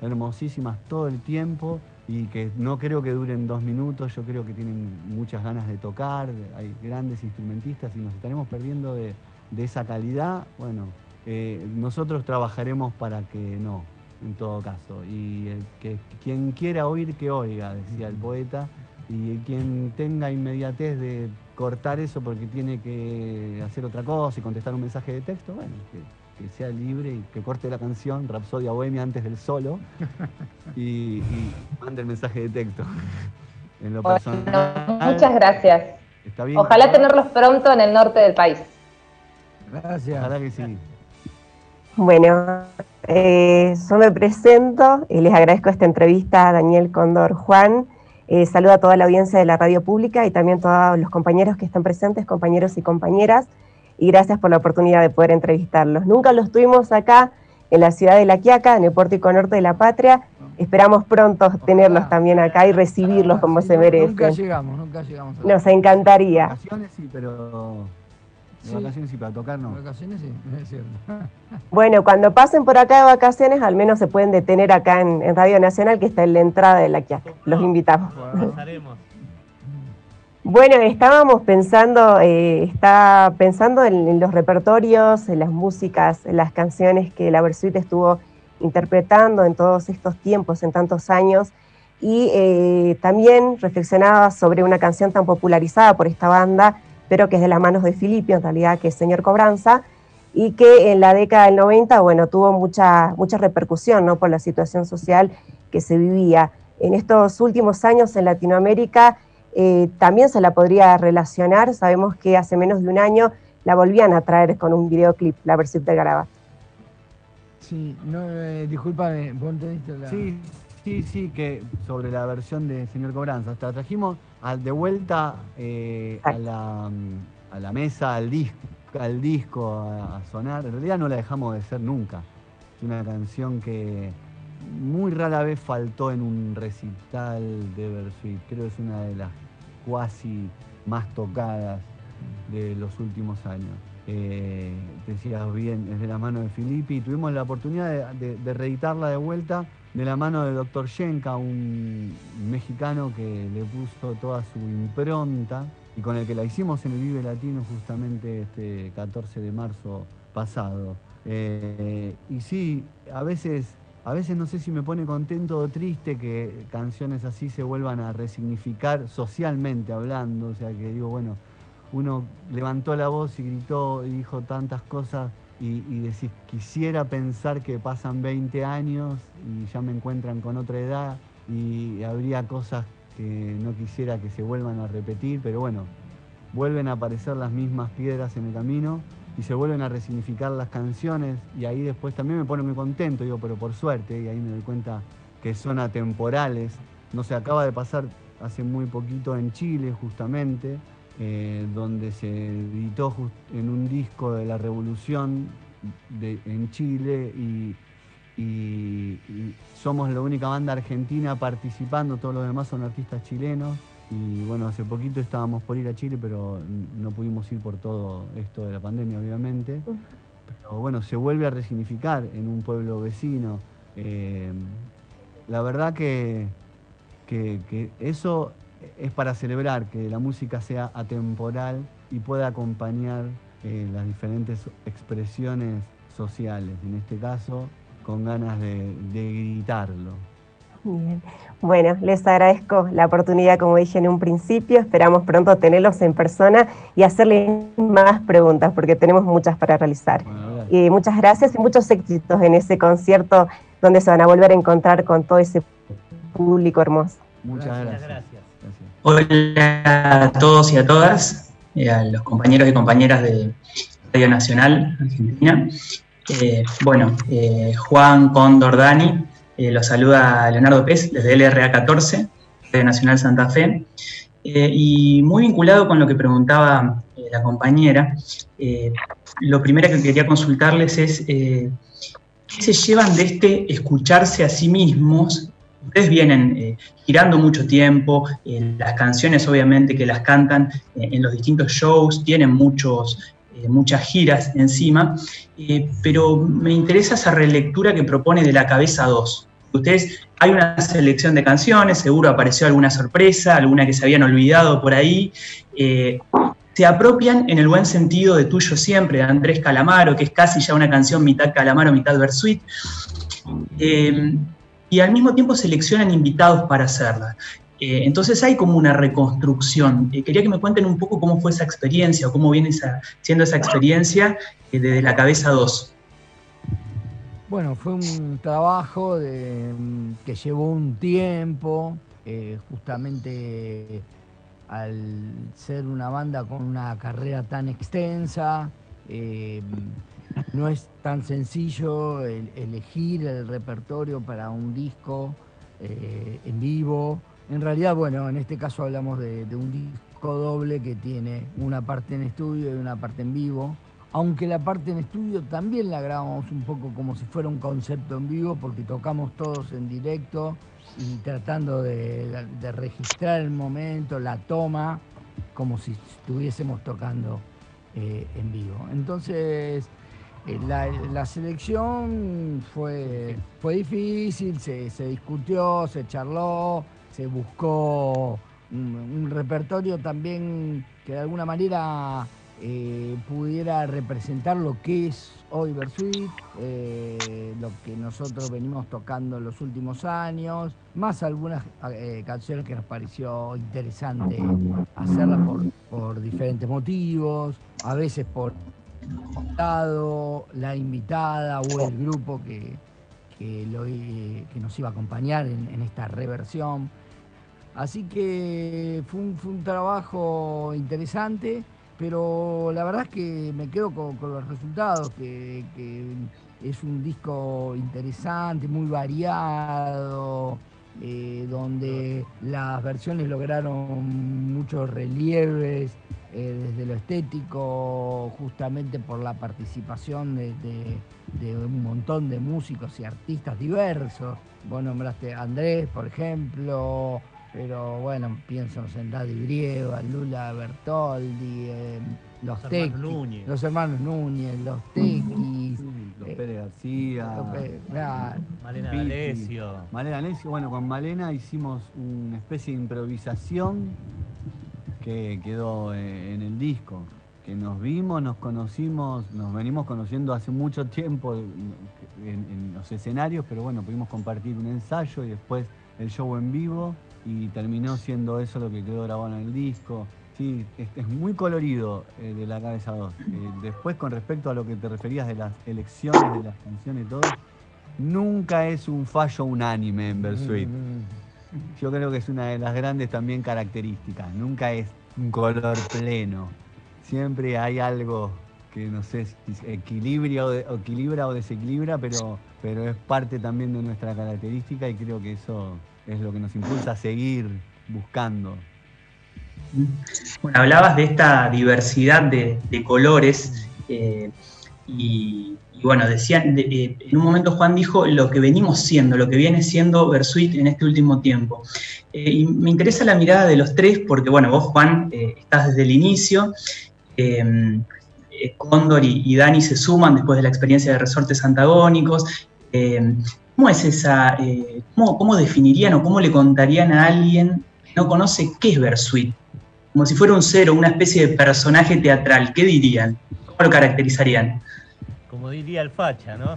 hermosísimas todo el tiempo y que no creo que duren dos minutos, yo creo que tienen muchas ganas de tocar, hay grandes instrumentistas y nos estaremos perdiendo de, esa calidad. Bueno, eh, nosotros trabajaremos para que no, en todo caso. Y que quien quiera oír, que oiga, decía el poeta, y quien tenga inmediatez de cortar eso porque tiene que hacer otra cosa y contestar un mensaje de texto, bueno, que que sea libre y que corte la canción Rapsodia Bohemia antes del solo [laughs] y, mande el mensaje de texto. [laughs] En lo personal, muchas gracias. Ojalá tenerlos pronto en el norte del país. Gracias. Ojalá que sí. Bueno, eh, yo me presento y les agradezco esta entrevista a Daniel Condor Juan. Eh, saludo a toda la audiencia de la radio pública y también a todos los compañeros que están presentes, compañeros y compañeras y gracias por la oportunidad de poder entrevistarlos. Nunca los tuvimos acá en la ciudad de La Quiaca, en el pórtico norte de la patria. Esperamos pronto tenerlos también acá y recibirlos como se merecen. Nunca llegamos, nunca llegamos. Nos encantaría. Sí, pero... vacaciones sí, para tocar no. Vacaciones sí, [laughs] es cierto. Bueno, cuando pasen por acá de vacaciones, al menos se pueden detener acá en, Radio Nacional, que está en la entrada de La Quiaca. Los invitamos. Bueno, estábamos pensando, eh, está pensando en, los repertorios, en las músicas, en las canciones que la Versuit estuvo interpretando en todos estos tiempos, en tantos años, y eh, también reflexionaba sobre una canción tan popularizada por esta banda, pero que es de las manos de Filipio, en realidad, que es Señor Cobranza, y que en la década del 90, bueno, tuvo mucha, mucha repercusión, ¿no?, por la situación social que se vivía. En estos últimos años en Latinoamérica, eh, también se la podría relacionar. Sabemos que hace menos de un año la volvían a traer con un videoclip, la versión de Garabat. Sí, no, eh, disculpame, vos entendiste la... Sí, sí, sí, que sobre la versión de Señor Cobranza. Hasta trajimos de vuelta eh, a, la, mesa, al disco, al disco a, sonar. En realidad no la dejamos de ser nunca. Es una canción que muy rara vez faltó en un recital de Versuit. Creo que es una de las cuasi más tocadas de los últimos años. Eh, decías bien, es de la mano de Filippi. Tuvimos la oportunidad de, reeditarla de vuelta de la mano de Dr. Shenka, un mexicano que le puso toda su impronta y con el que la hicimos en el Vive Latino justamente este 14 de marzo pasado. Eh, y sí, a veces a veces no sé si me pone contento o triste que canciones así se vuelvan a resignificar socialmente hablando. O sea, que digo, bueno, uno levantó la voz y gritó y dijo tantas cosas y, decís, quisiera pensar que pasan 20 años y ya me encuentran con otra edad y habría cosas que no quisiera que se vuelvan a repetir, pero bueno, vuelven a aparecer las mismas piedras en el camino y se vuelven a resignificar las canciones y ahí después también me pone muy contento, digo, pero por suerte, y ahí me doy cuenta que son atemporales. No se acaba de pasar hace muy poquito en Chile justamente, eh, donde se editó en un disco de la revolución en Chile y, somos la única banda argentina participando, todos los demás son artistas chilenos. Y bueno, hace poquito estábamos por ir a Chile, pero no pudimos ir por todo esto de la pandemia, obviamente. Pero bueno, se vuelve a resignificar en un pueblo vecino. Eh, la verdad que, que, eso es para celebrar, que la música sea atemporal y pueda acompañar eh, las diferentes expresiones sociales, en este caso con ganas de, de gritarlo. Bien. Bueno, les agradezco la oportunidad, como dije en un principio. Esperamos pronto tenerlos en persona y hacerles más preguntas, porque tenemos muchas para realizar. y muchas gracias y muchos éxitos en ese concierto donde se van a volver a encontrar con todo ese público hermoso. Muchas gracias. Hola a todos y a todas, eh, a los compañeros y compañeras de Radio Nacional Argentina. Eh, bueno, eh, Juan Condor Dani, los saluda Leonardo Pez desde LRA 14, Radio Nacional Santa Fe. y muy vinculado con lo que preguntaba la compañera, lo primero que quería consultarles es qué se llevan de este escucharse a sí mismos ustedes vienen eh, girando mucho tiempo, eh, las canciones obviamente que las cantan eh, en los distintos shows, tienen muchos, muchas giras encima, pero me interesa esa relectura que propone de la cabeza 2. Ustedes, hay una selección de canciones, seguro apareció alguna sorpresa, alguna que se habían olvidado por ahí. se apropian en el buen sentido de Tuyo Siempre, de Andrés Calamaro, que es casi ya una canción mitad Calamaro, mitad Versuit y al mismo tiempo seleccionan invitados para hacerla. Eh, entonces hay como una reconstrucción. Eh, quería que me cuenten un poco cómo fue esa experiencia o cómo viene siendo esa experiencia eh, desde la cabeza 2. Bueno, fue un trabajo que llevó un tiempo, justamente al ser una banda con una carrera tan extensa, no es tan sencillo elegir el repertorio para un disco eh, en vivo. En realidad, bueno, en este caso hablamos de, un disco doble que tiene una parte en estudio y una parte en vivo. Aunque la parte en estudio también la grabamos un poco como si fuera un concepto en vivo, porque tocamos todos en directo y tratando de, registrar el momento, la toma, como si estuviésemos tocando eh, en vivo. Entonces, eh, la, selección fue, fue difícil, se, discutió, se charló, se buscó un, repertorio también que de alguna manera eh, pudiera representar lo que es hoy Versuit, eh, lo que nosotros venimos tocando en los últimos años, más algunas canciones que nos pareció interesante hacerlas por, por diferentes motivos, a veces por la invitada o el grupo que, que, nos iba a acompañar en, esta reversión. Así que fue un, trabajo interesante, pero la verdad es que me quedo con, los resultados, que, es un disco interesante, muy variado, eh, donde las versiones lograron muchos relieves eh, desde lo estético, justamente por la participación de, un montón de músicos y artistas diversos. Vos nombraste a Andrés, por ejemplo, pero bueno, pienso en Daddy Griego, Lula Bertoldi, los, los hermanos Núñez. los hermanos Núñez, los Tequis. Los eh, Pérez García. Malena D'Alessio. Malena D'Alessio, bueno, con Malena hicimos una especie de improvisación que quedó eh, en el disco, que nos vimos, nos conocimos, nos venimos conociendo hace mucho tiempo en, los escenarios, pero bueno, pudimos compartir un ensayo y después el show en vivo y terminó siendo eso lo que quedó grabado en el disco. Sí, es, muy colorido eh, de la cabeza 2. Eh, después, con respecto a lo que te referías de las elecciones de las canciones y todo, nunca es un fallo unánime en Versuit. Mm, mm, mm. Yo creo que es una de las grandes también características. Nunca es un color pleno. Siempre hay algo que no sé si equilibra o, equilibra o desequilibra, pero, pero es parte también de nuestra característica y creo que eso es lo que nos impulsa a seguir buscando. Bueno, hablabas de esta diversidad de, colores eh, y, bueno, decían, eh, en un momento Juan dijo lo que venimos siendo, lo que viene siendo Versuit en este último tiempo. Eh, y me interesa la mirada de los tres porque, bueno, vos Juan estás desde el inicio. Cóndor y, Dani se suman después de la experiencia de resortes antagónicos. ¿Cómo es esa, cómo, cómo definirían o cómo le contarían a alguien que no conoce qué es Versuit? como si fuera un cero, una especie de personaje teatral, ¿qué dirían? ¿Cómo lo caracterizarían? Como diría el Facha, ¿no?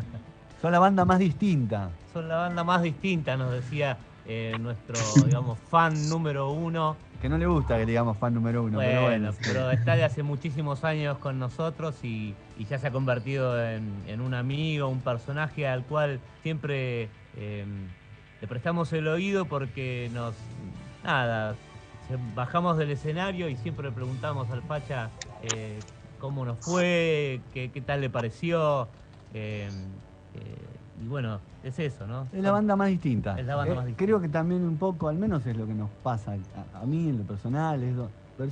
[laughs] Son la banda más distinta. Son la banda más distinta, nos decía eh, nuestro, [laughs] digamos, fan número uno. Que no le gusta que digamos fan número uno, bueno, pero bueno. Pero está de hace [laughs] muchísimos años con nosotros y, ya se ha convertido en, un amigo, un personaje al cual siempre eh, le prestamos el oído porque nos, nada, bajamos del escenario y siempre le preguntamos al Facha eh, cómo nos fue, qué, tal le pareció. Eh, eh, y bueno, es eso, ¿no? Es la banda más distinta. Es la banda más distinta. Creo que también un poco, al menos es lo que nos pasa a, mí en lo personal, es,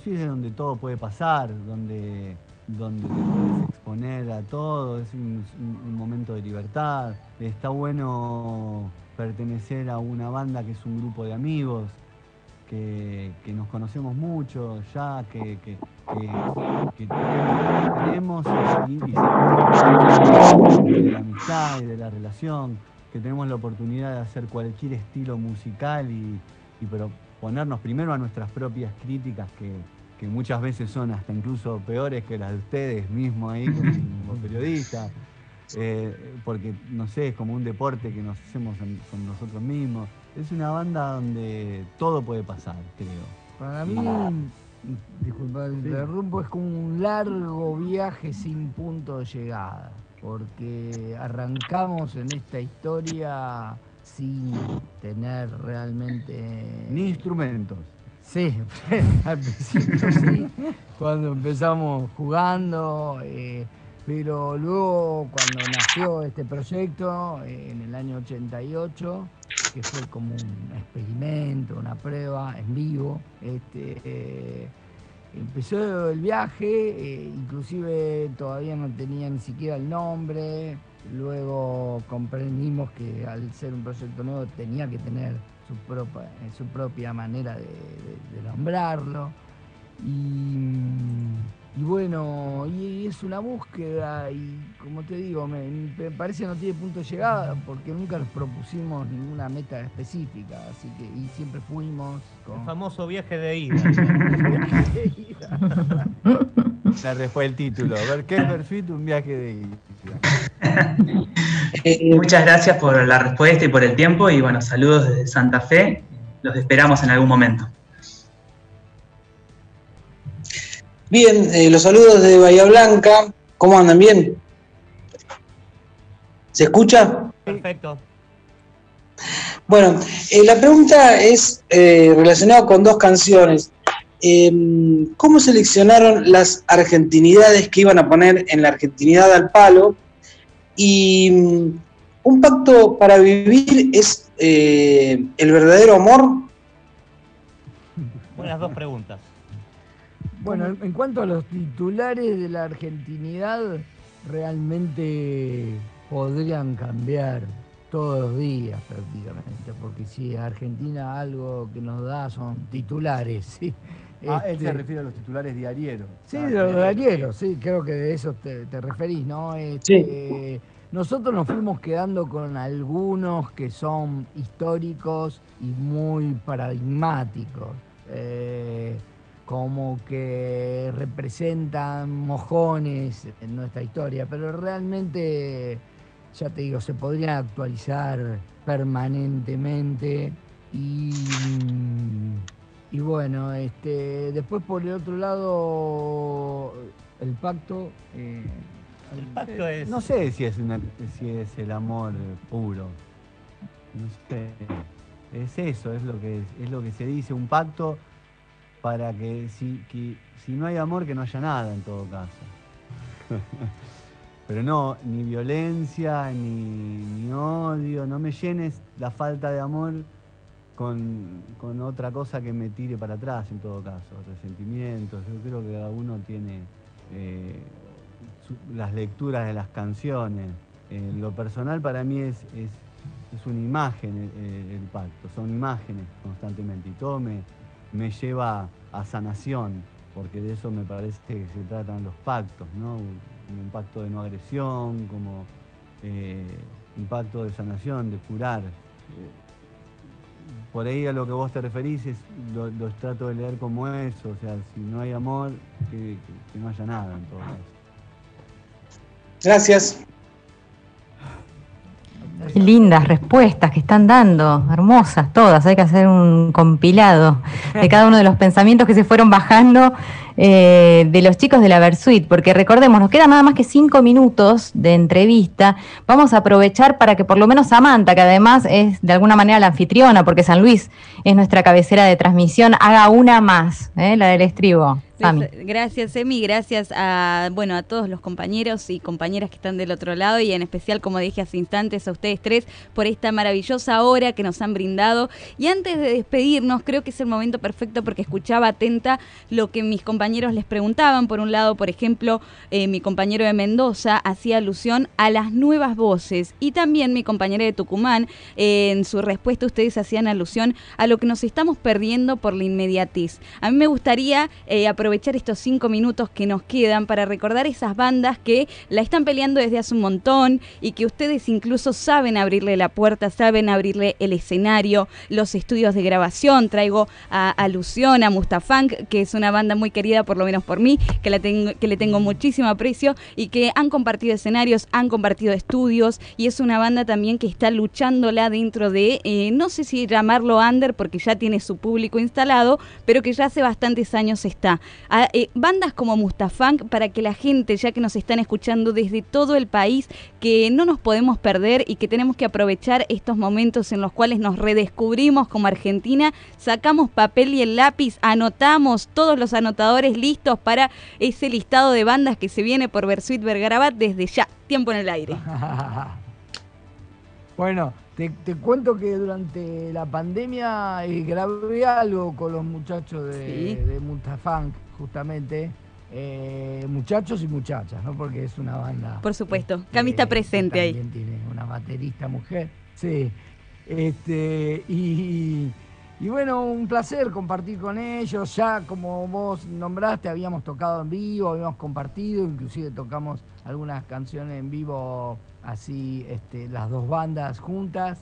es donde todo puede pasar, donde, donde te puedes exponer a todo, es un momento de libertad. Está bueno pertenecer a una banda que es un grupo de amigos, que, nos conocemos mucho ya, que, que, tenemos y, de la amistad y de la relación, que tenemos la oportunidad de hacer cualquier estilo musical y, y pero ponernos primero a nuestras propias críticas que, que muchas veces son hasta incluso peores que las de ustedes mismos ahí como periodistas. Eh, porque no sé, es como un deporte que nos hacemos con nosotros mismos es una banda donde todo puede pasar, creo. Para mí, disculpa, el interrumpo, es como un largo viaje sin punto de llegada, porque arrancamos en esta historia sin tener realmente... Ni instrumentos. Sí, [laughs] al principio sí, cuando empezamos jugando, eh, pero luego cuando nació este proyecto, eh, en el año 88, que fue como un experimento, una prueba en vivo. Este, eh, empezó el viaje, eh, inclusive todavía no tenía ni siquiera el nombre. Luego comprendimos que al ser un proyecto nuevo tenía que tener su propia, su propia manera de nombrarlo. Y y bueno, y es una búsqueda y como te digo, me, parece que no tiene punto de llegada porque nunca nos propusimos ninguna meta específica, así que y siempre fuimos con... El famoso viaje de ida. Se fue el título. ver, ¿qué es Perfit? Un viaje de ida. Eh, muchas gracias por la respuesta y por el tiempo y bueno, saludos desde Santa Fe. Los esperamos en algún momento. Bien, eh, los saludos de Bahía Blanca. ¿Cómo andan? ¿Bien? ¿Se escucha? Perfecto. Bueno, eh, la pregunta es eh, relacionada con dos canciones. Em, ¿Cómo seleccionaron las argentinidades que iban a poner en la argentinidad al palo? Y mm, un pacto para vivir es el verdadero amor. Buenas dos preguntas. Bueno, en cuanto a los titulares de la argentinidad, realmente podrían cambiar todos los días prácticamente, porque si Argentina algo que nos da son titulares, ¿sí? Ah, él se este, refiere a los titulares diarieros. Sí, de los diarieros, sí, creo que de eso te, referís, ¿no? Este, nosotros nos fuimos quedando con algunos que son históricos y muy paradigmáticos. Eh, como que representan mojones en nuestra historia, pero realmente, ya te digo, se podrían actualizar permanentemente y, y bueno, este, después por el otro lado, el pacto... Eh, el pacto es... No sé si es, si es el amor puro. No sé. Es eso, es lo que, es lo que se dice, un pacto para que si, si no hay amor, que no haya nada en todo caso. [laughs] Pero no, ni violencia, ni, ni odio, no me llenes la falta de amor con, con otra cosa que me tire para atrás en todo caso, resentimientos. Yo creo que cada uno tiene eh, su- las lecturas de las canciones. En lo personal para mí es, es, es una imagen el, el- el pacto, son imágenes constantemente y todo me, me lleva a sanación, porque de eso me parece que se tratan los pactos, ¿no? Un, pacto de no agresión, como eh, un pacto de sanación, de curar. Por ahí a lo que vos te referís es, lo, lo trato de leer como eso, o sea, si no hay amor, que, que- no haya nada en todo caso. Gracias. Lindas respuestas que están dando, hermosas todas. Hay que hacer un compilado de cada uno de los pensamientos que se fueron bajando eh, de los chicos de la Versuit, porque recordemos, nos quedan nada más que cinco minutos de entrevista. Vamos a aprovechar para que por lo menos Samantha, que además es de alguna manera la anfitriona, porque San Luis es nuestra cabecera de transmisión, haga una más, ¿eh? la del estribo. Gracias, Emi, gracias a bueno a todos los compañeros y compañeras que están del otro lado y en especial, como dije hace instantes, a ustedes tres por esta maravillosa hora que nos han brindado. Y antes de despedirnos, creo que es el momento perfecto porque escuchaba atenta lo que mis compañeros les preguntaban. Por un lado, por ejemplo, eh, mi compañero de Mendoza hacía alusión a las nuevas voces y también mi compañera de Tucumán, eh, en su respuesta ustedes hacían alusión a lo que nos estamos perdiendo por la inmediatez. A mí me gustaría eh, aprovechar estos cinco minutos que nos quedan para recordar esas bandas que la están peleando desde hace un montón y que ustedes incluso saben abrirle la puerta, saben abrirle el escenario, los estudios de grabación. Traigo a alusión a Mustafunk, que es una banda muy querida por lo menos por mí, que, la tengo, que le tengo muchísimo aprecio y que han compartido escenarios, han compartido estudios y es una banda también que está luchándola dentro de, eh, no sé si llamarlo under porque ya tiene su público instalado, pero que ya hace bastantes años está. A, eh, bandas como Mustafunk para que la gente, ya que nos están escuchando desde todo el país, que no nos podemos perder y que tenemos que aprovechar estos momentos en los cuales nos redescubrimos como Argentina, sacamos papel y el lápiz, anotamos todos los anotadores listos para ese listado de bandas que se viene por Versuit Vergarabat desde ya. Tiempo en el aire. [laughs] Bueno, te, te cuento que durante la pandemia eh, grabé algo con los muchachos de, Sí. de Mutafunk, justamente. eh, muchachos y muchachas, ¿no? Porque es una banda. Por supuesto. Cami está presente ahí. También tiene una baterista mujer. Sí. Este, y, y bueno, un placer compartir con ellos. Ya como vos nombraste, habíamos tocado en vivo, habíamos compartido, inclusive tocamos algunas canciones en vivo, así, este, las dos bandas juntas.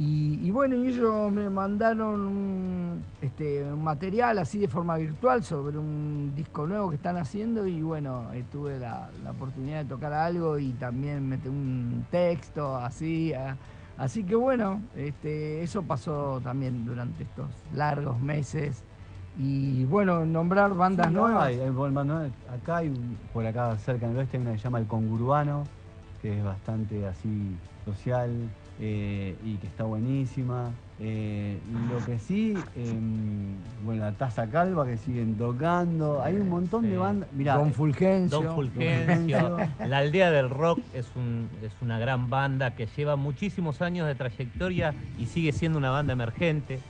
Y, y bueno, y ellos me mandaron un, este, un material así de forma virtual sobre un disco nuevo que están haciendo y bueno, eh, tuve la, la oportunidad de tocar algo y también meter un texto así. así que bueno, este, eso pasó también durante estos largos meses. Y bueno, nombrar bandas Sí, nuevas. hay, hay nuevas. acá hay, por acá cerca del oeste, hay una que se llama El Congurbano, que es bastante así social eh, y que está buenísima. Eh, lo que sí, em, bueno, la Taza Calva que siguen tocando. Hay un montón de bandas. Mirá, Don eh, Fulgencio. Don Fulgencio. La Aldea del Rock es, un, es una gran banda que lleva muchísimos años de trayectoria y sigue siendo una banda emergente.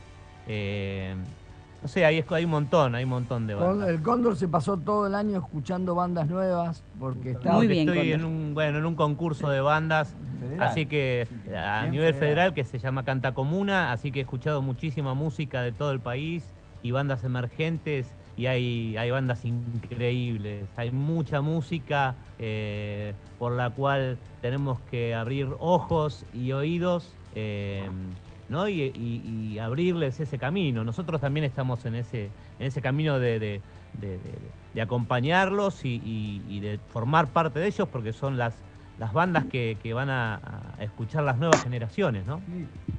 No sé, hay, hay un montón, hay un montón de bandas. El Cóndor se pasó todo el año escuchando bandas nuevas porque está Porque estoy en un, bueno, en un concurso de bandas, Federal. así que a Bien nivel federal. federal que se llama Canta Comuna, así que he escuchado muchísima música de todo el país y bandas emergentes y hay, hay bandas increíbles, hay mucha música eh, por la cual tenemos que abrir ojos y oídos. eh, Y, abrirles ese camino. Nosotros también estamos en ese, en ese camino de, de- acompañarlos y, de formar parte de ellos porque son las, las bandas que, que van a, escuchar las nuevas generaciones, ¿no?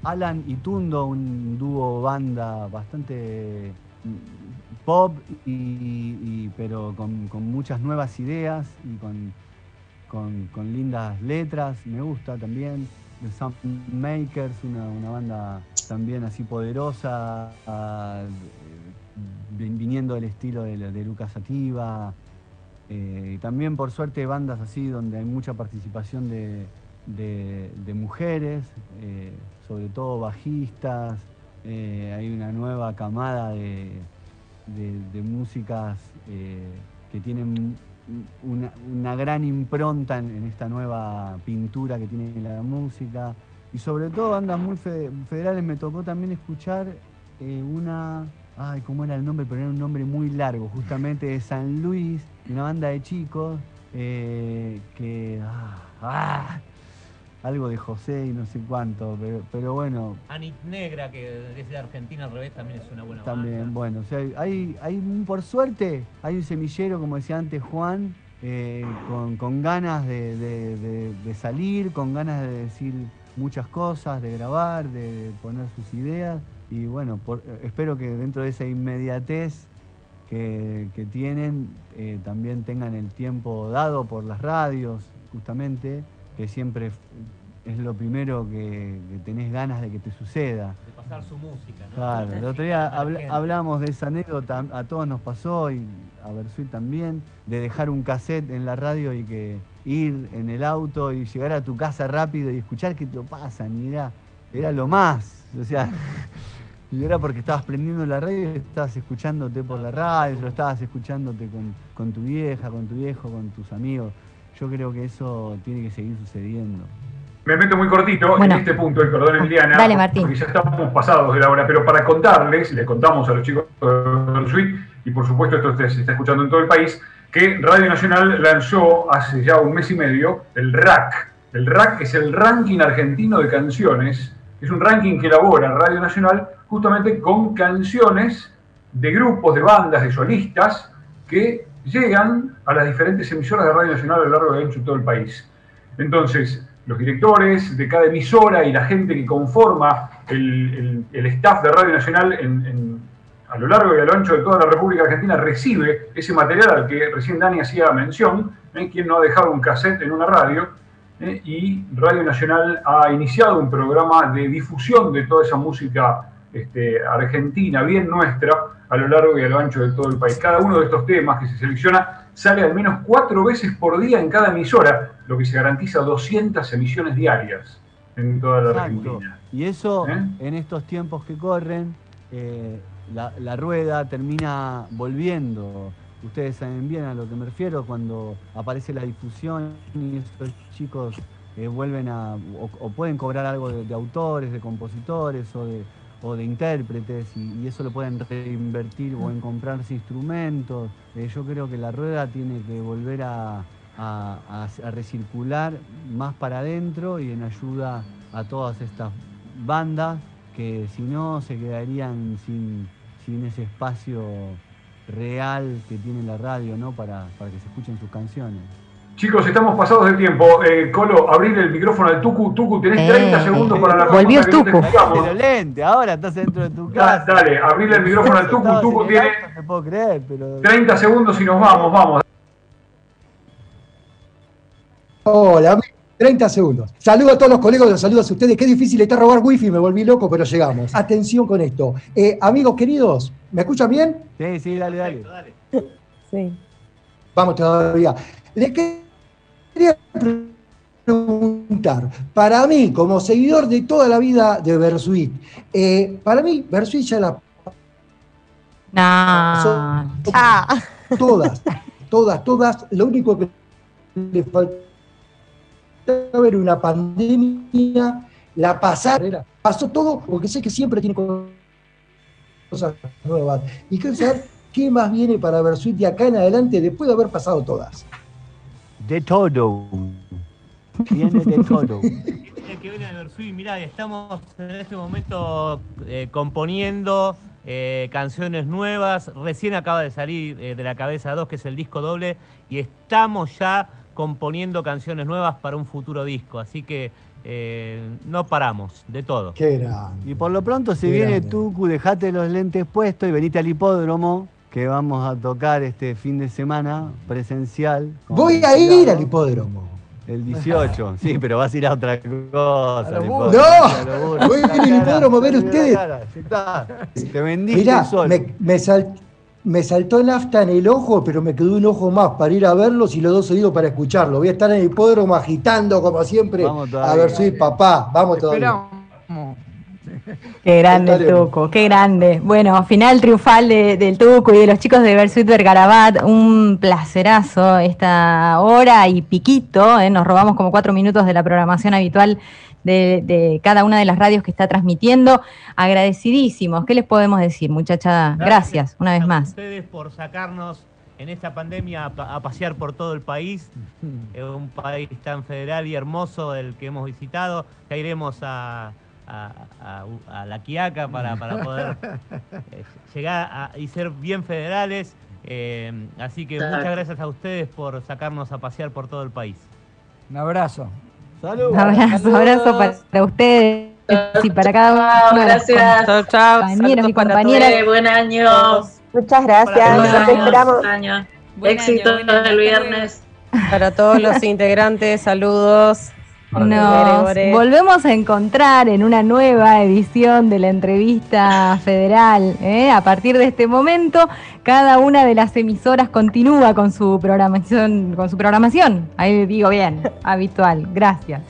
Alan y Tundo, un dúo banda bastante mm, pop, y, pero con, muchas nuevas ideas y con- con lindas letras, me gusta también. The Soundmakers, una, banda también así poderosa, ah, vin- viniendo del estilo de, de Lucas Sativa. Eh, también por suerte bandas así donde hay mucha participación de, mujeres, eh, sobre todo bajistas, eh, hay una nueva camada de, músicas eh, que tienen una, gran impronta en, esta nueva pintura que tiene la música. Y sobre todo bandas muy fe- federales, me tocó también escuchar eh, una, ay, ¿cómo era el nombre? Pero era un nombre muy largo, justamente de San Luis, una banda de chicos eh, que, ah, ah, algo de José y no sé cuánto, pero, pero bueno, Anit Negra, que es de Argentina al revés, también es una buena también, bueno, o sea, hay, hay por suerte, hay un semillero, como decía antes Juan, eh, con, con ganas de, de- de- de salir, con ganas de decir muchas cosas, de grabar, de poner sus ideas. Y bueno, por- espero que dentro de esa inmediatez que, que tienen, eh, también tengan el tiempo dado por las radios, justamente, que siempre es lo primero que, que tenés ganas de que te suceda. de pasar su música. ¿no? Claro, el otro día habl- hablamos de esa anécdota, a todos nos pasó y a Bersuit también, de dejar un cassette en la radio y que ir en el auto y llegar a tu casa rápido y escuchar qué te pasa, ni era, era lo más. O sea, [laughs] y era porque estabas prendiendo la radio y estabas escuchándote por la radio, lo estabas escuchándote con, con tu vieja, con tu viejo, con tus amigos. Yo creo que eso tiene que seguir sucediendo. Me meto muy cortito Bueno. en este punto, y perdón Emiliana, Dale, Martín. porque ya estamos pasados de la hora, pero para contarles, le contamos a los chicos de Versuit, y por supuesto esto se se está escuchando en todo el país, que Radio Nacional lanzó hace ya un mes y medio el RAC. El RAC es el ranking argentino de canciones, es un ranking que elabora Radio Nacional justamente con canciones de grupos, de bandas, de solistas que llegan a las diferentes emisoras de Radio Nacional a lo largo y ancho de todo el país. Entonces, los directores de cada emisora y la gente que conforma el, el- staff de Radio Nacional a lo largo y a lo ancho de toda la República Argentina recibe ese material al que recién Dani hacía mención, ¿eh? quien no ha dejado un cassette en una radio, ¿eh? y Radio Nacional ha iniciado un programa de difusión de toda esa música este, argentina, bien nuestra, a lo largo y a lo ancho de todo el país. Cada uno de estos temas que se selecciona sale al menos cuatro veces por día en cada emisora, lo que se garantiza 200 emisiones diarias en toda la Exacto. Argentina. Y eso, ¿Eh? en estos tiempos que corren, eh, la, la rueda termina volviendo. Ustedes saben bien a lo que me refiero cuando aparece la difusión y estos chicos eh, vuelven a, o, o pueden cobrar algo de, de autores, de compositores o de, o de intérpretes y, eso lo pueden reinvertir o en comprarse instrumentos. Eh, yo creo que la rueda tiene que volver a, a- recircular más para adentro y en ayuda a todas estas bandas que si no se quedarían sin, ese espacio real que tiene la radio ¿no? para que se escuchen sus canciones. Chicos, estamos pasados de tiempo. Eh, Colo, abrir el micrófono al Tucu. Tucu, tenés 30 Eh, segundos para la volvió pregunta que no te Tucu. escuchamos. Pero lente, ahora estás dentro de tu Da- casa. Dale, abrirle el micrófono al [laughs] Tucu. Tucu en el tiene No puedo creer, pero... 30 segundos y nos vamos, vamos. Hola, 30 segundos. Saludo a todos los colegas, los saludo a ustedes. Qué difícil está robar wifi, me volví loco, pero llegamos. Atención con esto. Eh, amigos queridos, ¿me escuchan bien? Sí, sí, dale, dale. Sí. Vamos todavía. Les quería preguntar, para mí, como seguidor de toda la vida de Versuit, eh, para mí, Versuit ya la No. Ah. todas, todas, todas. Lo único que le faltaba era una pandemia, la pasaron, pasó todo, porque sé que siempre tiene cosas nuevas. Y quiero saber qué más viene para Versuit de acá en adelante después de haber pasado todas. De todo. Viene de todo. [laughs] El que viene de Versuit, mirá, estamos en este momento eh, componiendo eh, canciones nuevas. Recién acaba de salir eh, de la cabeza 2, que es el disco doble, y estamos ya componiendo canciones nuevas para un futuro disco. Así que eh, no paramos, de todo. Qué grande. Y por lo pronto se Qué viene grande. Tucu, dejate los lentes puestos y venite al hipódromo, que vamos a tocar este fin de semana presencial. Voy a ir al hipódromo. El 18, [laughs] sí, pero vas a ir a otra cosa. al ¡No! a. Voy a ir al hipódromo a ver ustedes. cara, está. Te vendiste Mirá, solo. me, me sal- me saltó nafta en el ojo, pero me quedó un ojo más para ir a verlos y los dos oídos para escucharlo. Voy a estar en el hipódromo agitando como siempre. a ver, soy papá. Vamos todavía. [laughs] Qué grande el Tuco, qué grande. Bueno, final triunfal del Tuco y de los chicos de Versuit Vergarabat. Un placerazo esta hora y piquito. ¿eh? Nos robamos como cuatro minutos de la programación habitual de, cada una de las radios que está transmitiendo. Agradecidísimos. ¿Qué les podemos decir, muchacha? Gracias, una vez más. ustedes por sacarnos en esta pandemia a, pasear por todo el país. Es [laughs] un país tan federal y hermoso el que hemos visitado. Ya iremos a, la Quiaca para, poder [laughs] eh, llegar y ser bien federales. Eh, así que muchas gracias a ustedes por sacarnos a pasear por todo el país. Un abrazo. Saludos. Abrazo, abrazo para ustedes y para cada uno. Gracias. Chao, chao. Compañeros y compañeras. Buen año. Muchas gracias. Nos esperamos. Año. Éxito el viernes. Para todos los integrantes, saludos. Nos volvemos a encontrar en una nueva edición de la entrevista federal. ¿eh? A partir de este momento, cada una de las emisoras continúa con su programación, con su programación. Ahí digo bien, habitual. Gracias.